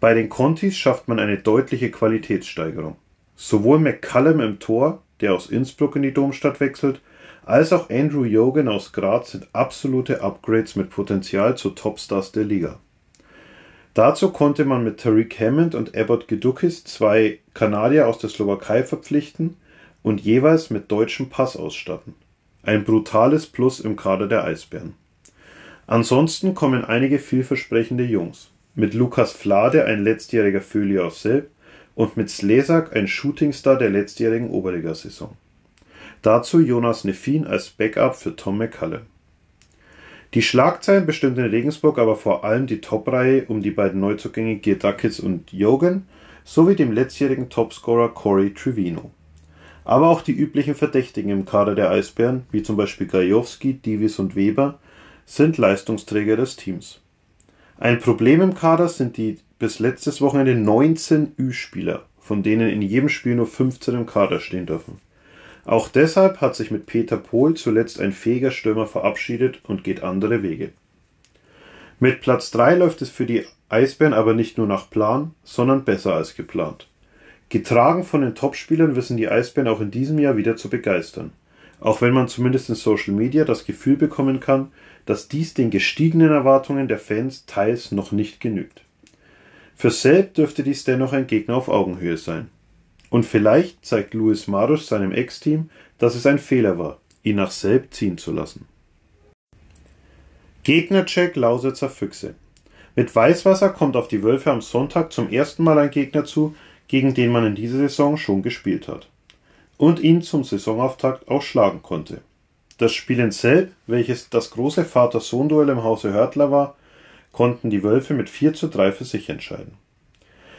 Bei den Contis schafft man eine deutliche Qualitätssteigerung. Sowohl McCallum im Tor, der aus Innsbruck in die Domstadt wechselt, als auch Andrew Jogan aus Graz sind absolute Upgrades mit Potenzial zu Topstars der Liga. Dazu konnte man mit Tariq Hammond und Abbott Gedukis zwei Kanadier aus der Slowakei verpflichten und jeweils mit deutschem Pass ausstatten. Ein brutales Plus im Kader der Eisbären. Ansonsten kommen einige vielversprechende Jungs. Mit Lukas Flade ein letztjähriger Föhli aus Selb und mit Slesak ein Shootingstar der letztjährigen Oberligasaison. Dazu Jonas Neffin als Backup für Tom McCallum. Die Schlagzeilen bestimmt in Regensburg aber vor allem die Top-Reihe um die beiden Neuzugänge Girdakis und Jogan sowie dem letztjährigen Topscorer Corey Trevino. Aber auch die üblichen Verdächtigen im Kader der Eisbären, wie zum Beispiel Gajowski, Divis und Weber, sind Leistungsträger des Teams. Ein Problem im Kader sind die bis letztes Wochenende 19 Ü-Spieler, von denen in jedem Spiel nur 15 im Kader stehen dürfen. Auch deshalb hat sich mit Peter Pohl zuletzt ein fähiger Stürmer verabschiedet und geht andere Wege. Mit Platz 3 läuft es für die Eisbären aber nicht nur nach Plan, sondern besser als geplant. Getragen von den Topspielern wissen die Eisbären auch in diesem Jahr wieder zu begeistern. Auch wenn man zumindest in Social Media das Gefühl bekommen kann, dass dies den gestiegenen Erwartungen der Fans teils noch nicht genügt. Für Selb dürfte dies dennoch ein Gegner auf Augenhöhe sein. Und vielleicht zeigt Luis Maros seinem Ex-Team, dass es ein Fehler war, ihn nach Selb ziehen zu lassen. Gegnercheck Lausitzer Füchse. Mit Weißwasser kommt auf die Wölfe am Sonntag zum ersten Mal ein Gegner zu, gegen den man in dieser Saison schon gespielt hat. Und ihn zum Saisonauftakt auch schlagen konnte. Das Spiel in Selb, welches das große Vater-Sohn-Duell im Hause Hörtler war, konnten die Wölfe mit 4 zu 3 für sich entscheiden.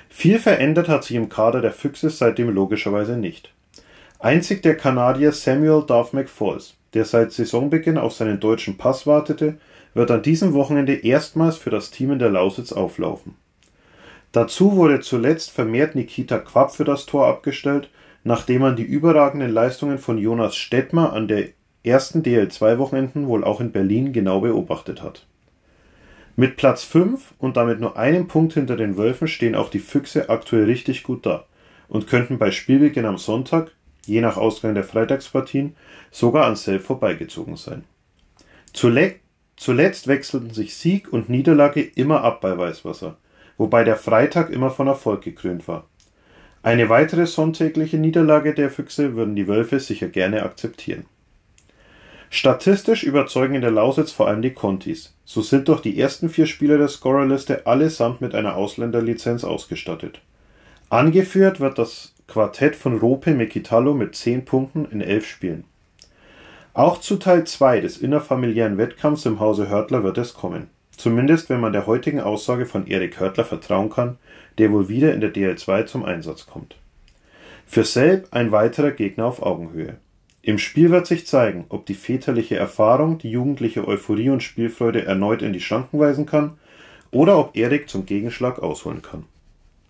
Viel verändert hat sich im Kader der Füchse seitdem logischerweise nicht. Einzig der Kanadier Samuel Duff McFalls, der seit Saisonbeginn auf seinen deutschen Pass wartete, wird an diesem Wochenende erstmals für das Team in der Lausitz auflaufen. Dazu wurde zuletzt vermehrt Nikita Quapp für das Tor abgestellt, nachdem man die überragenden Leistungen von Jonas Stettmer an der ersten DL2-Wochenenden wohl auch in Berlin genau beobachtet hat. Mit Platz 5 und damit nur einem Punkt hinter den Wölfen stehen auch die Füchse aktuell richtig gut da und könnten bei Spielbeginn am Sonntag, je nach Ausgang der Freitagspartien, sogar an Selb vorbeigezogen sein. Zule zuletzt wechselten sich Sieg und Niederlage immer ab bei Weißwasser, wobei der Freitag immer von Erfolg gekrönt war. Eine weitere sonntägliche Niederlage der Füchse würden die Wölfe sicher gerne akzeptieren. Statistisch überzeugen in der Lausitz vor allem die Contis. So sind doch die ersten vier Spieler der Scorerliste allesamt mit einer Ausländerlizenz ausgestattet. Angeführt wird das Quartett von Rope Mekitalo mit 10 Punkten in 11 Spielen. Auch zu Teil 2 des innerfamiliären Wettkampfs im Hause Hörtler wird es kommen. Zumindest wenn man der heutigen Aussage von Erik Hörtler vertrauen kann, der wohl wieder in der DL2 zum Einsatz kommt. Für Selb ein weiterer Gegner auf Augenhöhe. Im Spiel wird sich zeigen, ob die väterliche Erfahrung die jugendliche Euphorie und Spielfreude erneut in die Schranken weisen kann oder ob Erik zum Gegenschlag ausholen kann.